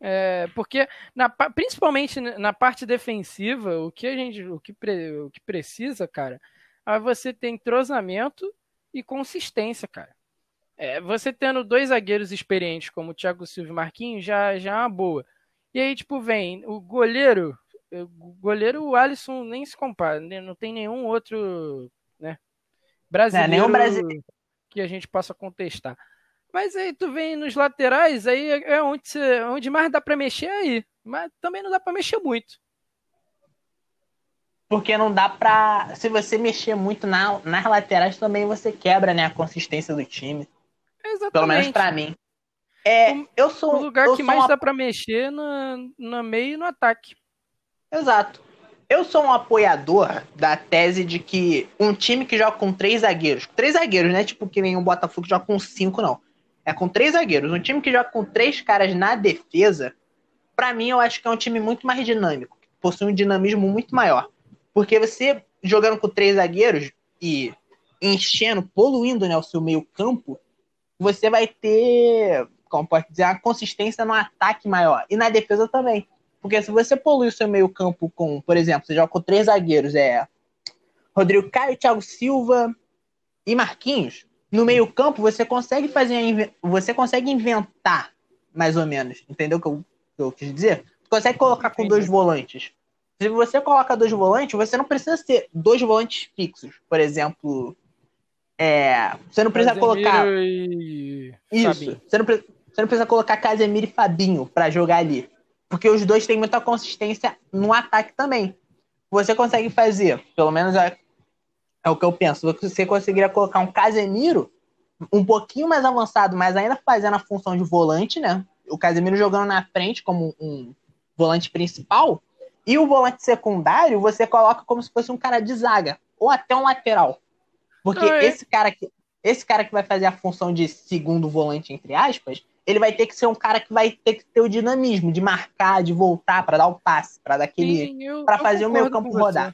É, porque, na, pa- principalmente na parte defensiva, o que a gente o que, pre- o que precisa, cara, é você ter entrosamento e consistência, cara. É, você tendo dois zagueiros experientes como o Thiago Silva e Marquinhos já, já é uma boa. E aí, tipo, vem o goleiro, o goleiro o Alisson nem se compara, né? não tem nenhum outro, né, brasileiro, nenhum brasileiro. que a gente possa contestar. Mas aí tu vem nos laterais, aí é onde, você- onde mais dá pra mexer é aí. Mas também não dá pra mexer muito. Porque não dá pra. Se você mexer muito na, nas laterais, também você quebra né, a consistência do time. Exatamente. Pelo menos pra mim. É, O- eu sou. O lugar que mais um dá pra mexer no, no meio e no ataque. Exato. Eu sou um apoiador da tese de que um time que joga com três zagueiros, três zagueiros, né? Tipo que nem o Botafogo joga com cinco, não. É com três zagueiros. Um time que joga com três caras na defesa, pra mim eu acho que é um time muito mais dinâmico, possui um dinamismo muito maior. Porque você jogando com três zagueiros e enchendo, poluindo né, o seu meio campo, você vai ter, como pode dizer, uma consistência no ataque maior. E na defesa também. Porque se você polui o seu meio campo com, por exemplo, você joga com três zagueiros, é Rodrigo Caio, Thiago Silva e Marquinhos, no meio campo você consegue fazer, você consegue inventar, mais ou menos, entendeu o que eu, que eu quis dizer? Você consegue colocar com dois volantes. Se você coloca dois volantes, você não precisa ter dois volantes fixos, por exemplo, é, você não precisa colocar Casemiro e isso. Você não, pre- você não precisa colocar Casemiro e Fabinho pra jogar ali. Porque os dois têm muita consistência no ataque também. Você consegue fazer, pelo menos é, é o que eu penso, você conseguiria colocar um Casemiro um pouquinho mais avançado, mas ainda fazendo a função de volante, né? O Casemiro jogando na frente como um volante principal. E o volante secundário você coloca como se fosse um cara de zaga. Ou até um lateral. Porque é? esse cara que esse cara que vai fazer a função de segundo volante, entre aspas, ele vai ter que ser um cara que vai ter que ter o dinamismo de marcar, de voltar para dar o passe, para dar aquele. Eu fazer o meio campo com você.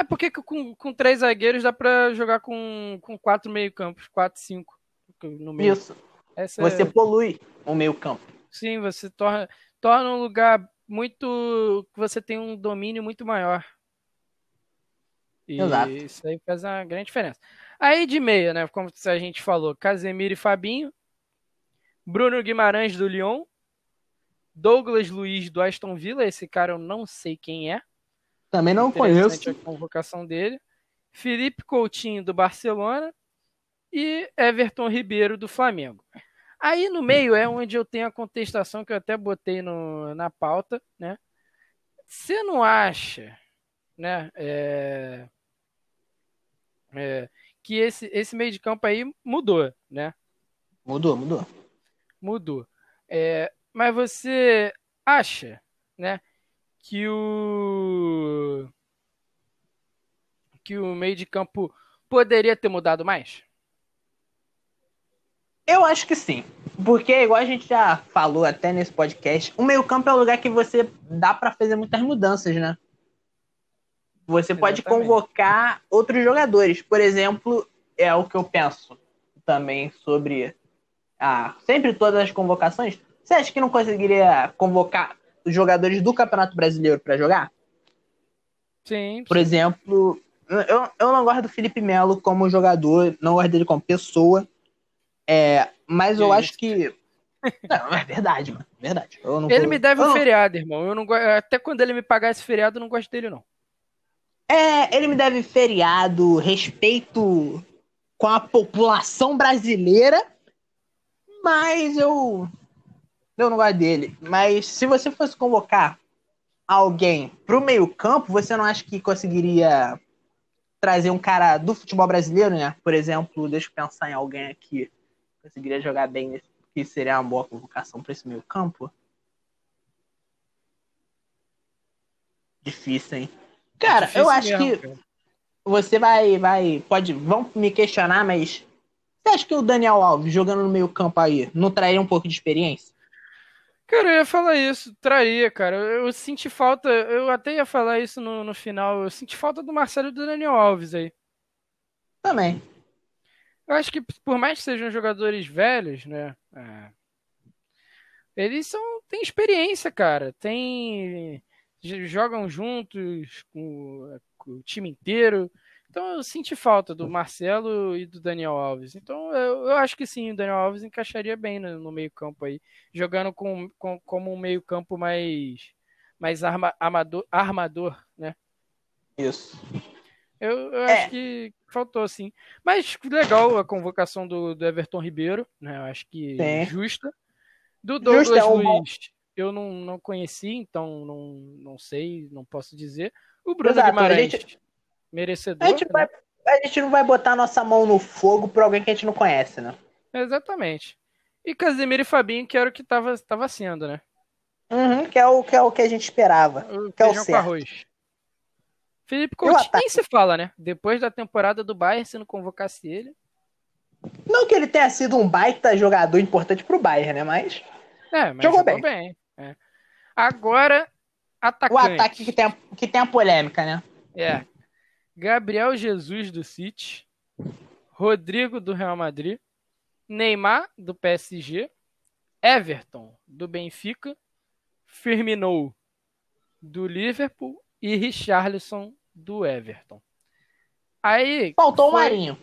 É porque que com, com três zagueiros dá pra jogar com, com quatro meio campos, quatro, cinco no meio. Isso. Essa Você é... polui o meio campo. Sim, você torna, torna um lugar muito. que você tem um domínio muito maior. E Exato. isso aí faz uma grande diferença. Aí de meia, né? Como a gente falou, Casemiro e Fabinho, Bruno Guimarães do Lyon, Douglas Luiz do Aston Villa, esse cara eu não sei quem é. Também não conheço. a convocação dele. Felipe Coutinho do Barcelona e Everton Ribeiro do Flamengo. Aí no meio é onde eu tenho a contestação que eu até botei no, na pauta, né? Você não acha, né, é, é, que esse, esse meio de campo aí mudou, né? Mudou, mudou. mudou. É, mas você acha, né, que o que o meio de campo poderia ter mudado mais? Eu acho que sim. Porque, igual a gente já falou até nesse podcast, o meio-campo é o lugar que você dá pra fazer muitas mudanças, né? Você pode Exatamente. convocar outros jogadores. Por exemplo, é o que eu penso também sobre ah, sempre todas as convocações. Você acha que não conseguiria convocar os jogadores do Campeonato Brasileiro pra jogar? Sim. Por exemplo, eu, eu não gosto do Felipe Melo como jogador, não gosto dele como pessoa. É, mas Que eu isso? acho que. Não, é verdade, mano. Verdade. Eu não Ele me deve eu um não- feriado, irmão. Eu não go... Até quando ele me pagar esse feriado, eu não gosto dele, não. É, ele me deve feriado, respeito com a população brasileira, mas eu. Eu não gosto dele. Mas se você fosse convocar alguém pro meio-campo, você não acha que conseguiria trazer um cara do futebol brasileiro, né? Por exemplo, deixa eu pensar em alguém aqui que conseguiria jogar bem nesse, que seria uma boa convocação para esse meio-campo. Difícil, hein? Cara, Difícil eu acho mesmo, que cara. você vai, vai, pode, vão me questionar, mas você acha que o Daniel Alves jogando no meio campo aí não traria um pouco de experiência? Cara, eu ia falar isso, traria, cara. Eu, eu senti falta, eu até ia falar isso no, no final. Eu senti falta do Marcelo e do Daniel Alves aí. Também. Eu acho que por mais que sejam jogadores velhos, né? É, eles são têm experiência, cara. Tem jogam juntos com, com, o time inteiro. Então eu senti falta do Marcelo e do Daniel Alves. Então eu, eu acho que sim, o Daniel Alves encaixaria bem no, no meio-campo aí, jogando com, com, como um meio-campo mais mais arma, armador, armador, né? Isso. Eu, eu é. acho que faltou, sim. Mas legal a convocação do, do Everton Ribeiro, né? Eu acho que sim. justa. Do Douglas Justa, é um Luiz, eu não, não conheci, então não, não sei, não posso dizer. O Bruno Exato, Guimarães, gente, merecedor. A gente, né? vai, a gente não vai botar nossa mão no fogo por alguém que a gente não conhece, né? Exatamente. E Casemiro e Fabinho, que era o que estava tava sendo, né? Uhum, que, é o, que é o que a gente esperava. O que é o certo. com arroz. Felipe Coutinho nem se fala, né? Depois da temporada do Bayern, se não convocasse ele. Não que ele tenha sido um baita jogador importante pro Bayern, né? Mas. É, mas jogou, jogou bem. bem. É. Agora, atacante. O ataque que tem, a, que tem a polêmica, né? É. Gabriel Jesus do City. Rodrigo do Real Madrid. Neymar do PSG. Everton do Benfica. Firmino do Liverpool. E Richarlison do Everton. Aí. Faltou foi... o Marinho.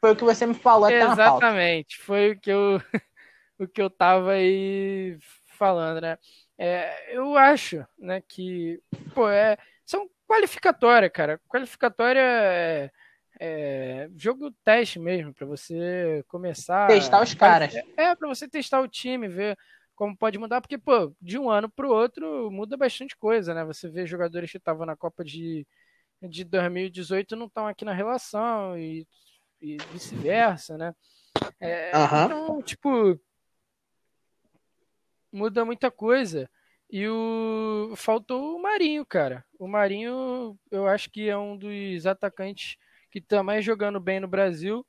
Foi o que você me falou até Exatamente, foi o que eu o que eu tava aí falando, né? É, eu acho, né, que pô, é, qualificatória, cara. Qualificatória é, é jogo teste mesmo para você começar testar os caras. É, para você testar o time, ver como pode mudar, porque pô, de um ano para o outro muda bastante coisa, né? Você vê jogadores que estavam na Copa de de 2018 não estão aqui na relação e e vice-versa, né? É, uhum. Então, tipo, muda muita coisa. E o faltou o Marinho, cara. O Marinho, eu acho que é um dos atacantes que tá mais jogando bem no Brasil.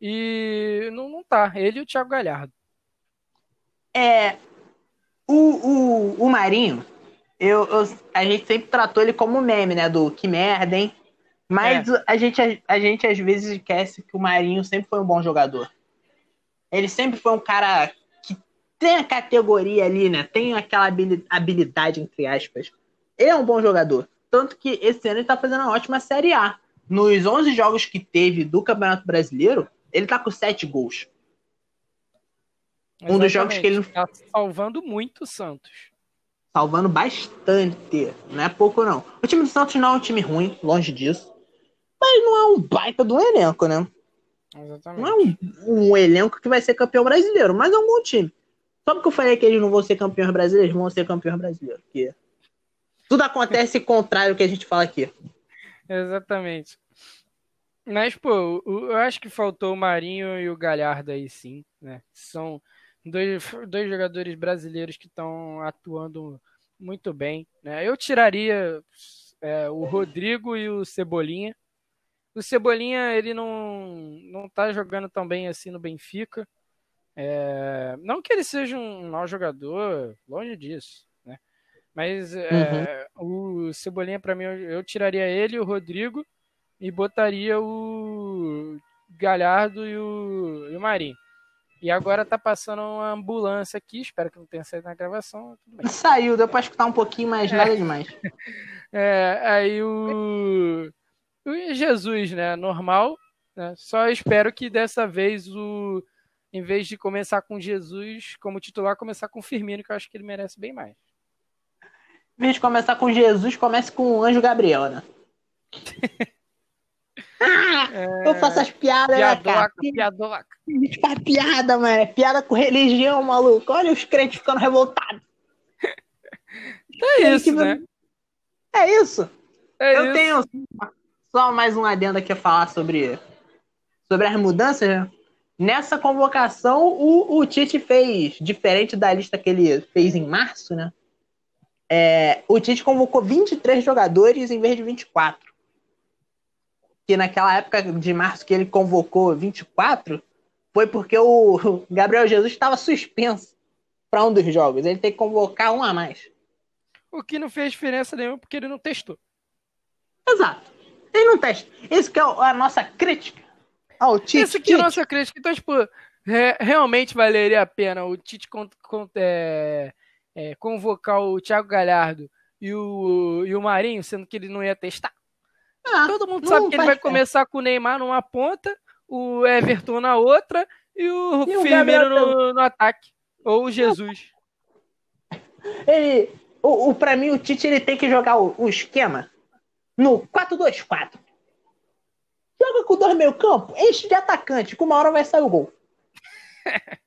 E não, não tá. Ele e o Thiago Galhardo. É. O, o, o Marinho, eu, eu, a gente sempre tratou ele como meme, né? Do que merda, hein? Mas é. a, gente, a, a, gente às vezes esquece que o Marinho sempre foi um bom jogador. Ele sempre foi um cara tem a categoria ali, né? Tem aquela habilidade, entre aspas. Ele é um bom jogador. Tanto que esse ano ele tá fazendo uma ótima Série A. Nos 11 jogos que teve do Campeonato Brasileiro, ele tá com 7 gols. Exatamente. Um dos jogos que ele. Tá salvando muito o Santos salvando bastante. Não é pouco, não. O time do Santos não é um time ruim, longe disso. Mas não é um baita do elenco, né? Exatamente. Não é um, um, elenco que vai ser campeão brasileiro, mas é um bom time. Só porque eu falei que eles não vão ser campeões brasileiros, vão ser campeões brasileiros. Porque tudo acontece contrário ao que a gente fala aqui. Exatamente. Mas, pô, eu acho que faltou o Marinho e o Galhardo aí, sim, né? São dois, dois jogadores brasileiros que estão atuando muito bem. Né? Eu tiraria é, o Rodrigo e o Cebolinha. O Cebolinha ele não não está jogando tão bem assim no Benfica. É, não que ele seja um mau jogador, longe disso, né? Mas é, uhum. o Cebolinha para mim eu, eu, tiraria ele, o Rodrigo e botaria o Galhardo e o, e o Marinho. E agora tá passando uma ambulância aqui, espero que não tenha saído na gravação. Saiu, deu pra escutar um pouquinho, mas é. nada demais. É, aí o, o Jesus, né, normal, né, só espero que dessa vez o em vez de começar com Jesus como titular, começar com Firmino, que eu acho que ele merece bem mais. Em vez de começar com Jesus, comece com o Anjo Gabriel, né? É... Eu faço as piadas, piadoca, né, cara? Piadoca. Faz piada, mano. Piada com religião, maluco. Olha os crentes ficando revoltados. É isso, né? É isso. É Eu isso. tenho só mais um adendo aqui a falar sobre, sobre as mudanças. Né? Nessa convocação, o, o Tite fez, diferente da lista que ele fez em março, né? É, o Tite convocou 23 jogadores em vez de 24 que naquela época de março que ele convocou 24 foi porque o Gabriel Jesus estava suspenso. para um dos jogos. Ele tem que convocar um a mais. O que não fez diferença nenhuma porque ele não testou. Exato. Ele não testa. Isso que é a nossa crítica ao Tite. Isso aqui é nossa crítica. Então, tipo, é, realmente valeria a pena o Tite con, con, é, é, convocar o Thiago Galhardo e o, e o Marinho, sendo que ele não ia testar? Ah, Todo mundo sabe que ele vai começar com o Neymar numa ponta, o Everton na outra e o e Firmino no, no, ataque. Ou o Jesus. Ele, o, o, pra mim, o Tite ele tem que jogar o, o esquema no 4-2-4. Joga com dois meio campo, enche de atacante, que uma hora vai sair o gol.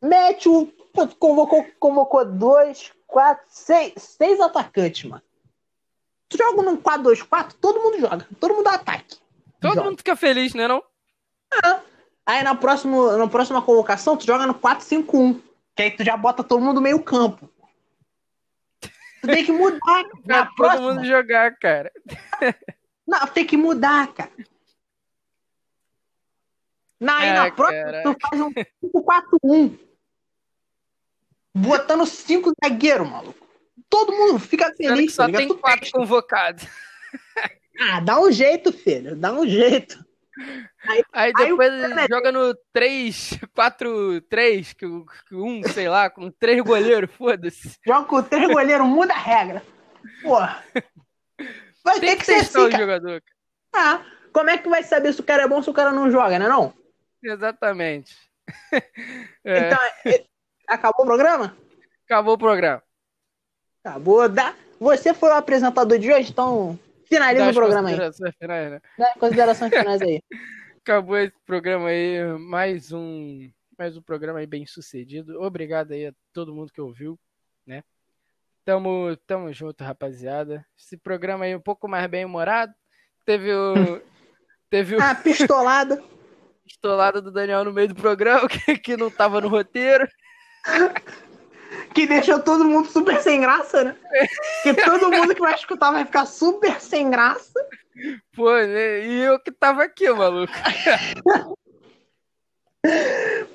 Mete o. Convocou, convocou dois, quatro, seis, seis atacantes, mano. Tu joga num 4-2-4, todo mundo joga. Todo mundo dá ataque. Todo joga. mundo fica feliz, né, não? Ah, aí na próxima, na próxima convocação, tu joga no 4-5-1. Que aí tu já bota todo mundo meio campo. Tu tem que mudar. Pra todo próxima... mundo jogar, cara. Não, tem que mudar, cara. Na, aí na próxima, tu faz um 5-4-1. Botando cinco zagueiros, maluco. Todo mundo fica feliz. Só tá tem quatro convocados. Ah, dá um jeito, filho. Dá um jeito. Aí, aí depois aí ele joga no 3, 4, 3, que, um, sei lá, com três goleiros, foda-se. Joga com três goleiros, muda a regra. Porra. Vai Tem ter que, que ser assim, o jogador. Ah, como é que vai saber se o cara é bom se o cara não joga, né não? Exatamente. É. Então, é, acabou o programa? Acabou o programa. Acabou. Da... Você foi o apresentador de hoje, então finaliza o programa aí. Finais, né? Dá considerações finais aí. Acabou esse programa aí, mais um, mais um programa aí bem sucedido. Obrigado aí a todo mundo que ouviu, né? Tamo, tamo junto, rapaziada. Esse programa aí é um pouco mais bem humorado. Teve o. teve o. Ah, pistolada. Pistolada do Daniel no meio do programa, que, que não tava no roteiro. que deixou todo mundo super sem graça, né? Que todo mundo que vai escutar vai ficar super sem graça. Pô, né? E eu que tava aqui, maluco.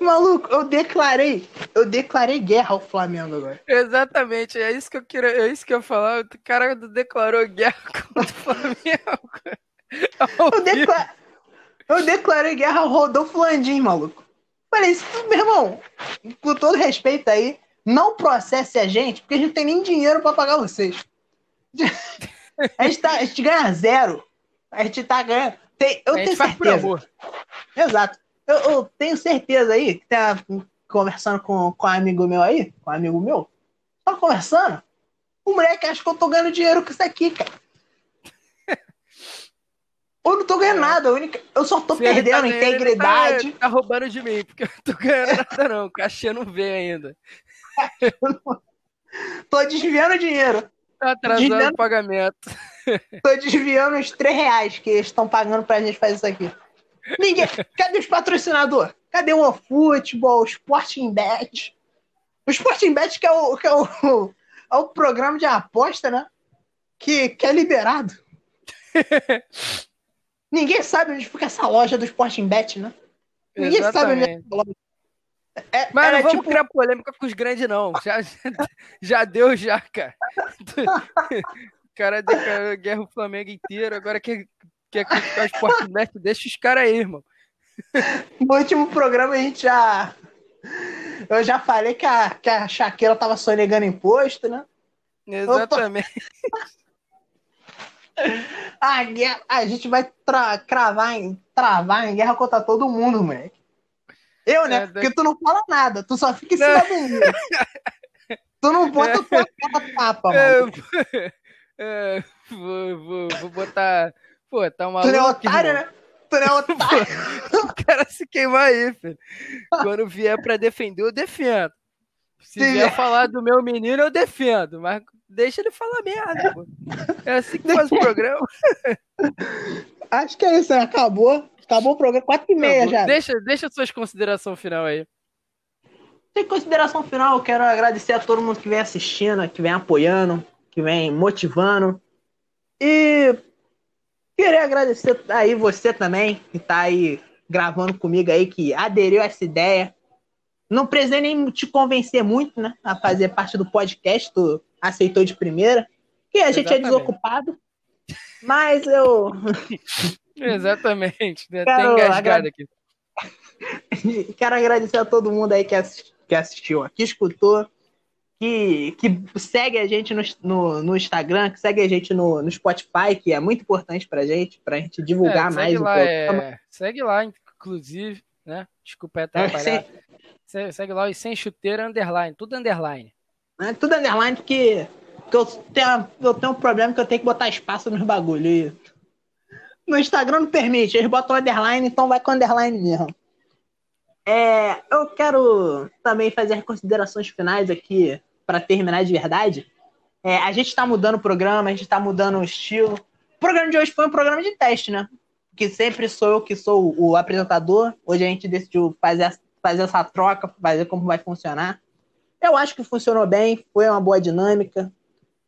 Maluco, eu declarei, eu declarei guerra ao Flamengo agora. Exatamente, é isso que eu queria, é isso que eu falar. O cara declarou guerra contra o Flamengo. eu, decla... eu declarei guerra ao Rodolfo Landim, maluco. Falei, meu irmão, com todo respeito aí, não processe a gente, porque a gente não tem nem dinheiro para pagar vocês. A gente, tá, a gente ganha zero. A gente tá ganhando. Tem, eu tenho certeza. Exato. Eu, eu, tenho certeza aí que tá conversando com, com um amigo meu aí, com um amigo meu, tá conversando. O moleque acha que eu tô ganhando dinheiro com isso aqui, cara. Eu não tô ganhando é. nada, única... eu só tô Se perdendo tá integridade. Tá, tá, roubando de mim, porque eu não tô ganhando nada, não. O cachê não veio ainda. tô desviando dinheiro. Tá atrasando desviando... o pagamento. Tô desviando os 3 reais que eles estão pagando pra gente fazer isso aqui. Ninguém. Cadê os patrocinadores? Cadê o futebol, o Sporting Bet? O Sporting Bet que é o, que é o, é o programa de aposta, né? Que, que é liberado. Ninguém sabe onde fica essa loja do Sporting Bet, né? Ninguém Exatamente. sabe onde é essa loja. É, Mas não vamos tipo... criar polêmica com os grandes, não. Já, já deu, já, cara. o cara declarou guerra o Flamengo inteiro, agora quer, quer criticar o Sport Bet, deixa os caras aí, irmão. No último programa a gente já. Eu já falei que a, que a Shakira tava sonegando imposto, né? Exatamente. A, guerra, a gente vai tra cravar em, travar em guerra contra todo mundo, moleque. Eu, né? É, Porque tu não fala nada, tu só fica em cima do muro. tu não bota é. tua cara tapa, é, mano. É, vou, vou, vou botar. Pô, tá uma. Tu é otário, né? Tu é otário. o cara se queimar aí, filho. Quando vier pra defender, eu defendo. Se Sim. vier falar do meu menino, eu defendo. Mas deixa ele falar merda, pô. É assim que faz o programa. Acho que é isso, né? Acabou. Acabou o programa, quatro e meia já. Deixa, deixa suas considerações final aí. Em consideração final, eu quero agradecer a todo mundo que vem assistindo, que vem apoiando, que vem motivando. E querer agradecer aí você também, que tá aí gravando comigo aí, que aderiu a essa ideia. Não precisei nem te convencer muito, né? A fazer parte do podcast, tu aceitou de primeira. Que a gente é Exatamente. é desocupado. Mas eu. Exatamente. Né? Quero Tem engasgado aqui. Quero agradecer a todo mundo aí que, que assistiu, que escutou, que, que segue a gente no, no, no Instagram, que segue a gente no, no, Spotify, que é muito importante pra gente, pra gente divulgar é, mais. Lá, é... Segue lá, inclusive, né? Desculpa atrapalhar. É, segue lá e sem chuteira underline, tudo underline. É, tudo underline porque, porque eu, tenho, eu tenho um problema que eu tenho que botar espaço nos bagulhos. No Instagram não permite, eles botam underline, então vai com underline mesmo. É, eu quero também fazer considerações finais aqui para terminar de verdade. É, a gente está mudando o programa, a gente está mudando o estilo. O programa de hoje foi um programa de teste, né? Que sempre sou eu que sou o apresentador. Hoje a gente decidiu fazer, fazer essa troca, fazer como vai funcionar. Eu acho que funcionou bem, foi uma boa dinâmica.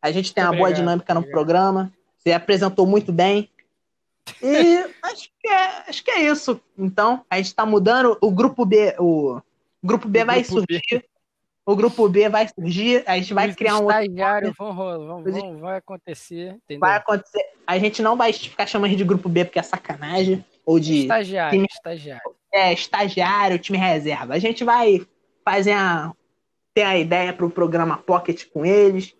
A gente tem uma boa dinâmica no obrigado. programa. Você apresentou muito bem. E acho que, é, acho que é isso. Então, a gente está mudando. O grupo B, o grupo B o vai grupo surgir. B. O grupo B vai surgir, a gente vai Os criar um estagiário vão, vão, vão, vai acontecer, entendeu? Vai acontecer. A gente não vai ficar chamando de grupo B porque é sacanagem ou de estagiário, time, estagiário. É, estagiário, time reserva. A gente vai fazer a ter a ideia para o programa Pocket com eles.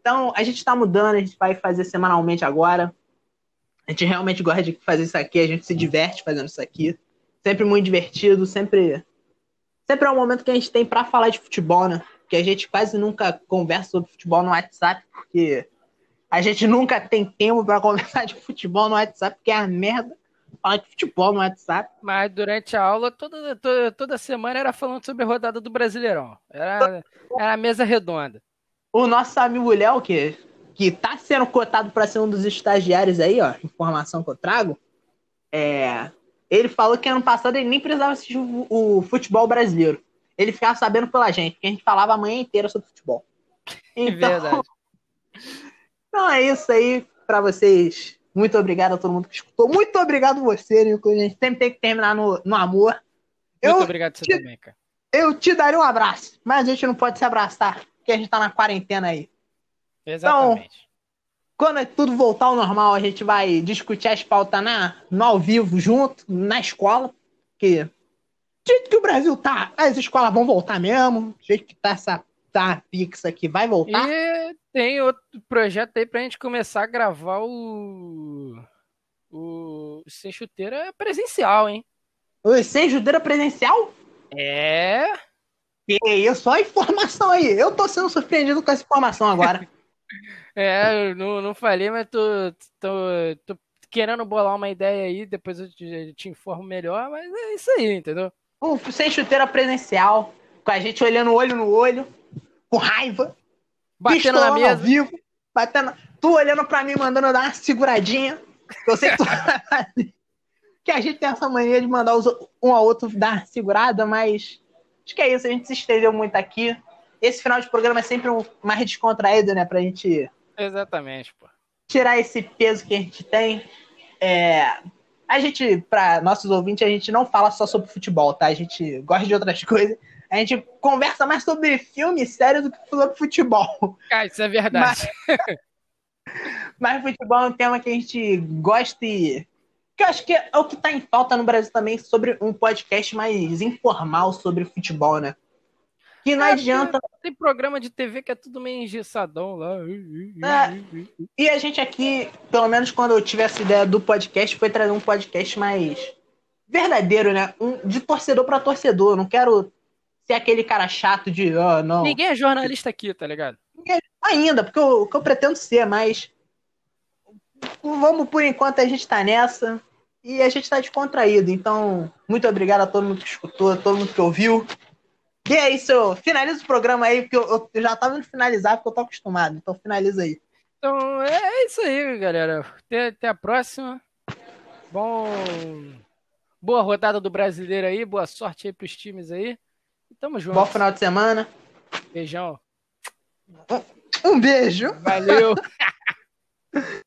Então, a gente está mudando, a gente vai fazer semanalmente agora. A gente realmente gosta de fazer isso aqui, a gente se diverte fazendo isso aqui. Sempre muito divertido, sempre sempre é um momento que a gente tem para falar de futebol, né? Que a gente quase nunca conversa sobre futebol no WhatsApp, porque a gente nunca tem tempo para conversar de futebol no WhatsApp, porque é a merda falar de futebol no WhatsApp. Mas durante a aula, toda, toda, toda semana era falando sobre a rodada do Brasileirão. Era, era a mesa redonda. O nosso amigo Léo, que, que tá sendo cotado para ser um dos estagiários aí, ó, informação que eu trago, é, ele falou que ano passado ele nem precisava assistir o, futebol brasileiro. Ele ficava sabendo pela gente, porque a gente falava a manhã inteira sobre futebol. Então, Verdade. Então é isso aí para vocês. Muito obrigado a todo mundo que escutou. Muito obrigado você, Nico. A gente sempre tem que terminar no, no amor. Muito eu obrigado você te, também, cara. Eu te daria um abraço, mas a gente não pode se abraçar, porque a gente tá na quarentena aí. Exatamente. Então, quando tudo voltar ao normal, a gente vai discutir as pautas na, no ao vivo, junto, na escola. Que do jeito que o Brasil tá, as escolas vão voltar mesmo. Do jeito que tá essa tá fixa aqui, vai voltar. E tem outro projeto aí pra gente começar a gravar o. O Sem Chuteira presencial, hein? O Sem Chuteira presencial? É. E isso, só informação aí. Eu tô sendo surpreendido com essa informação agora. É, eu não, não falei, mas tô, tô, tô querendo bolar uma ideia aí, depois eu te, te informo melhor, mas é isso aí, entendeu? Um sem chuteira presencial, com a gente olhando olho no olho, com raiva, batendo na mesa. vivo, batendo, tu olhando pra mim, mandando dar uma seguradinha. Eu sei que, tu... que a gente tem essa mania de mandar um ao outro dar segurada, mas acho que é isso, a gente se estendeu muito aqui. Esse final de programa é sempre um mais descontraído, né, pra gente Exatamente, pô. Tirar esse peso que a gente tem. É... A gente, para nossos ouvintes, a gente não fala só sobre futebol, tá? A gente gosta de outras coisas. A gente conversa mais sobre filme e série do que sobre futebol. Ah, isso é verdade. Mas, mas futebol é um tema que a gente gosta e que eu acho que é o que está em falta no Brasil também sobre um podcast mais informal sobre futebol, né? Que não é, adianta. Tem programa de TV que é tudo meio engessadão lá. É, e a gente aqui, pelo menos quando eu tive essa ideia do podcast, foi trazer um podcast mais verdadeiro, né? Um, de torcedor para torcedor. Eu não quero ser aquele cara chato de, oh, não. Ninguém é jornalista aqui, tá ligado? Ainda, porque o que eu pretendo ser, mas vamos por enquanto a gente tá nessa e a gente tá descontraído. Então, muito obrigado a todo mundo que escutou, a todo mundo que ouviu. E é isso, finaliza o programa aí, porque eu, eu já tava indo finalizar, porque eu tô acostumado. Então finaliza aí. Então é, é isso aí, galera. Até, até a próxima. Bom. Boa rodada do brasileiro aí, boa sorte aí pros times aí. E tamo junto. Bom final de semana. Beijão. Um beijo. Valeu.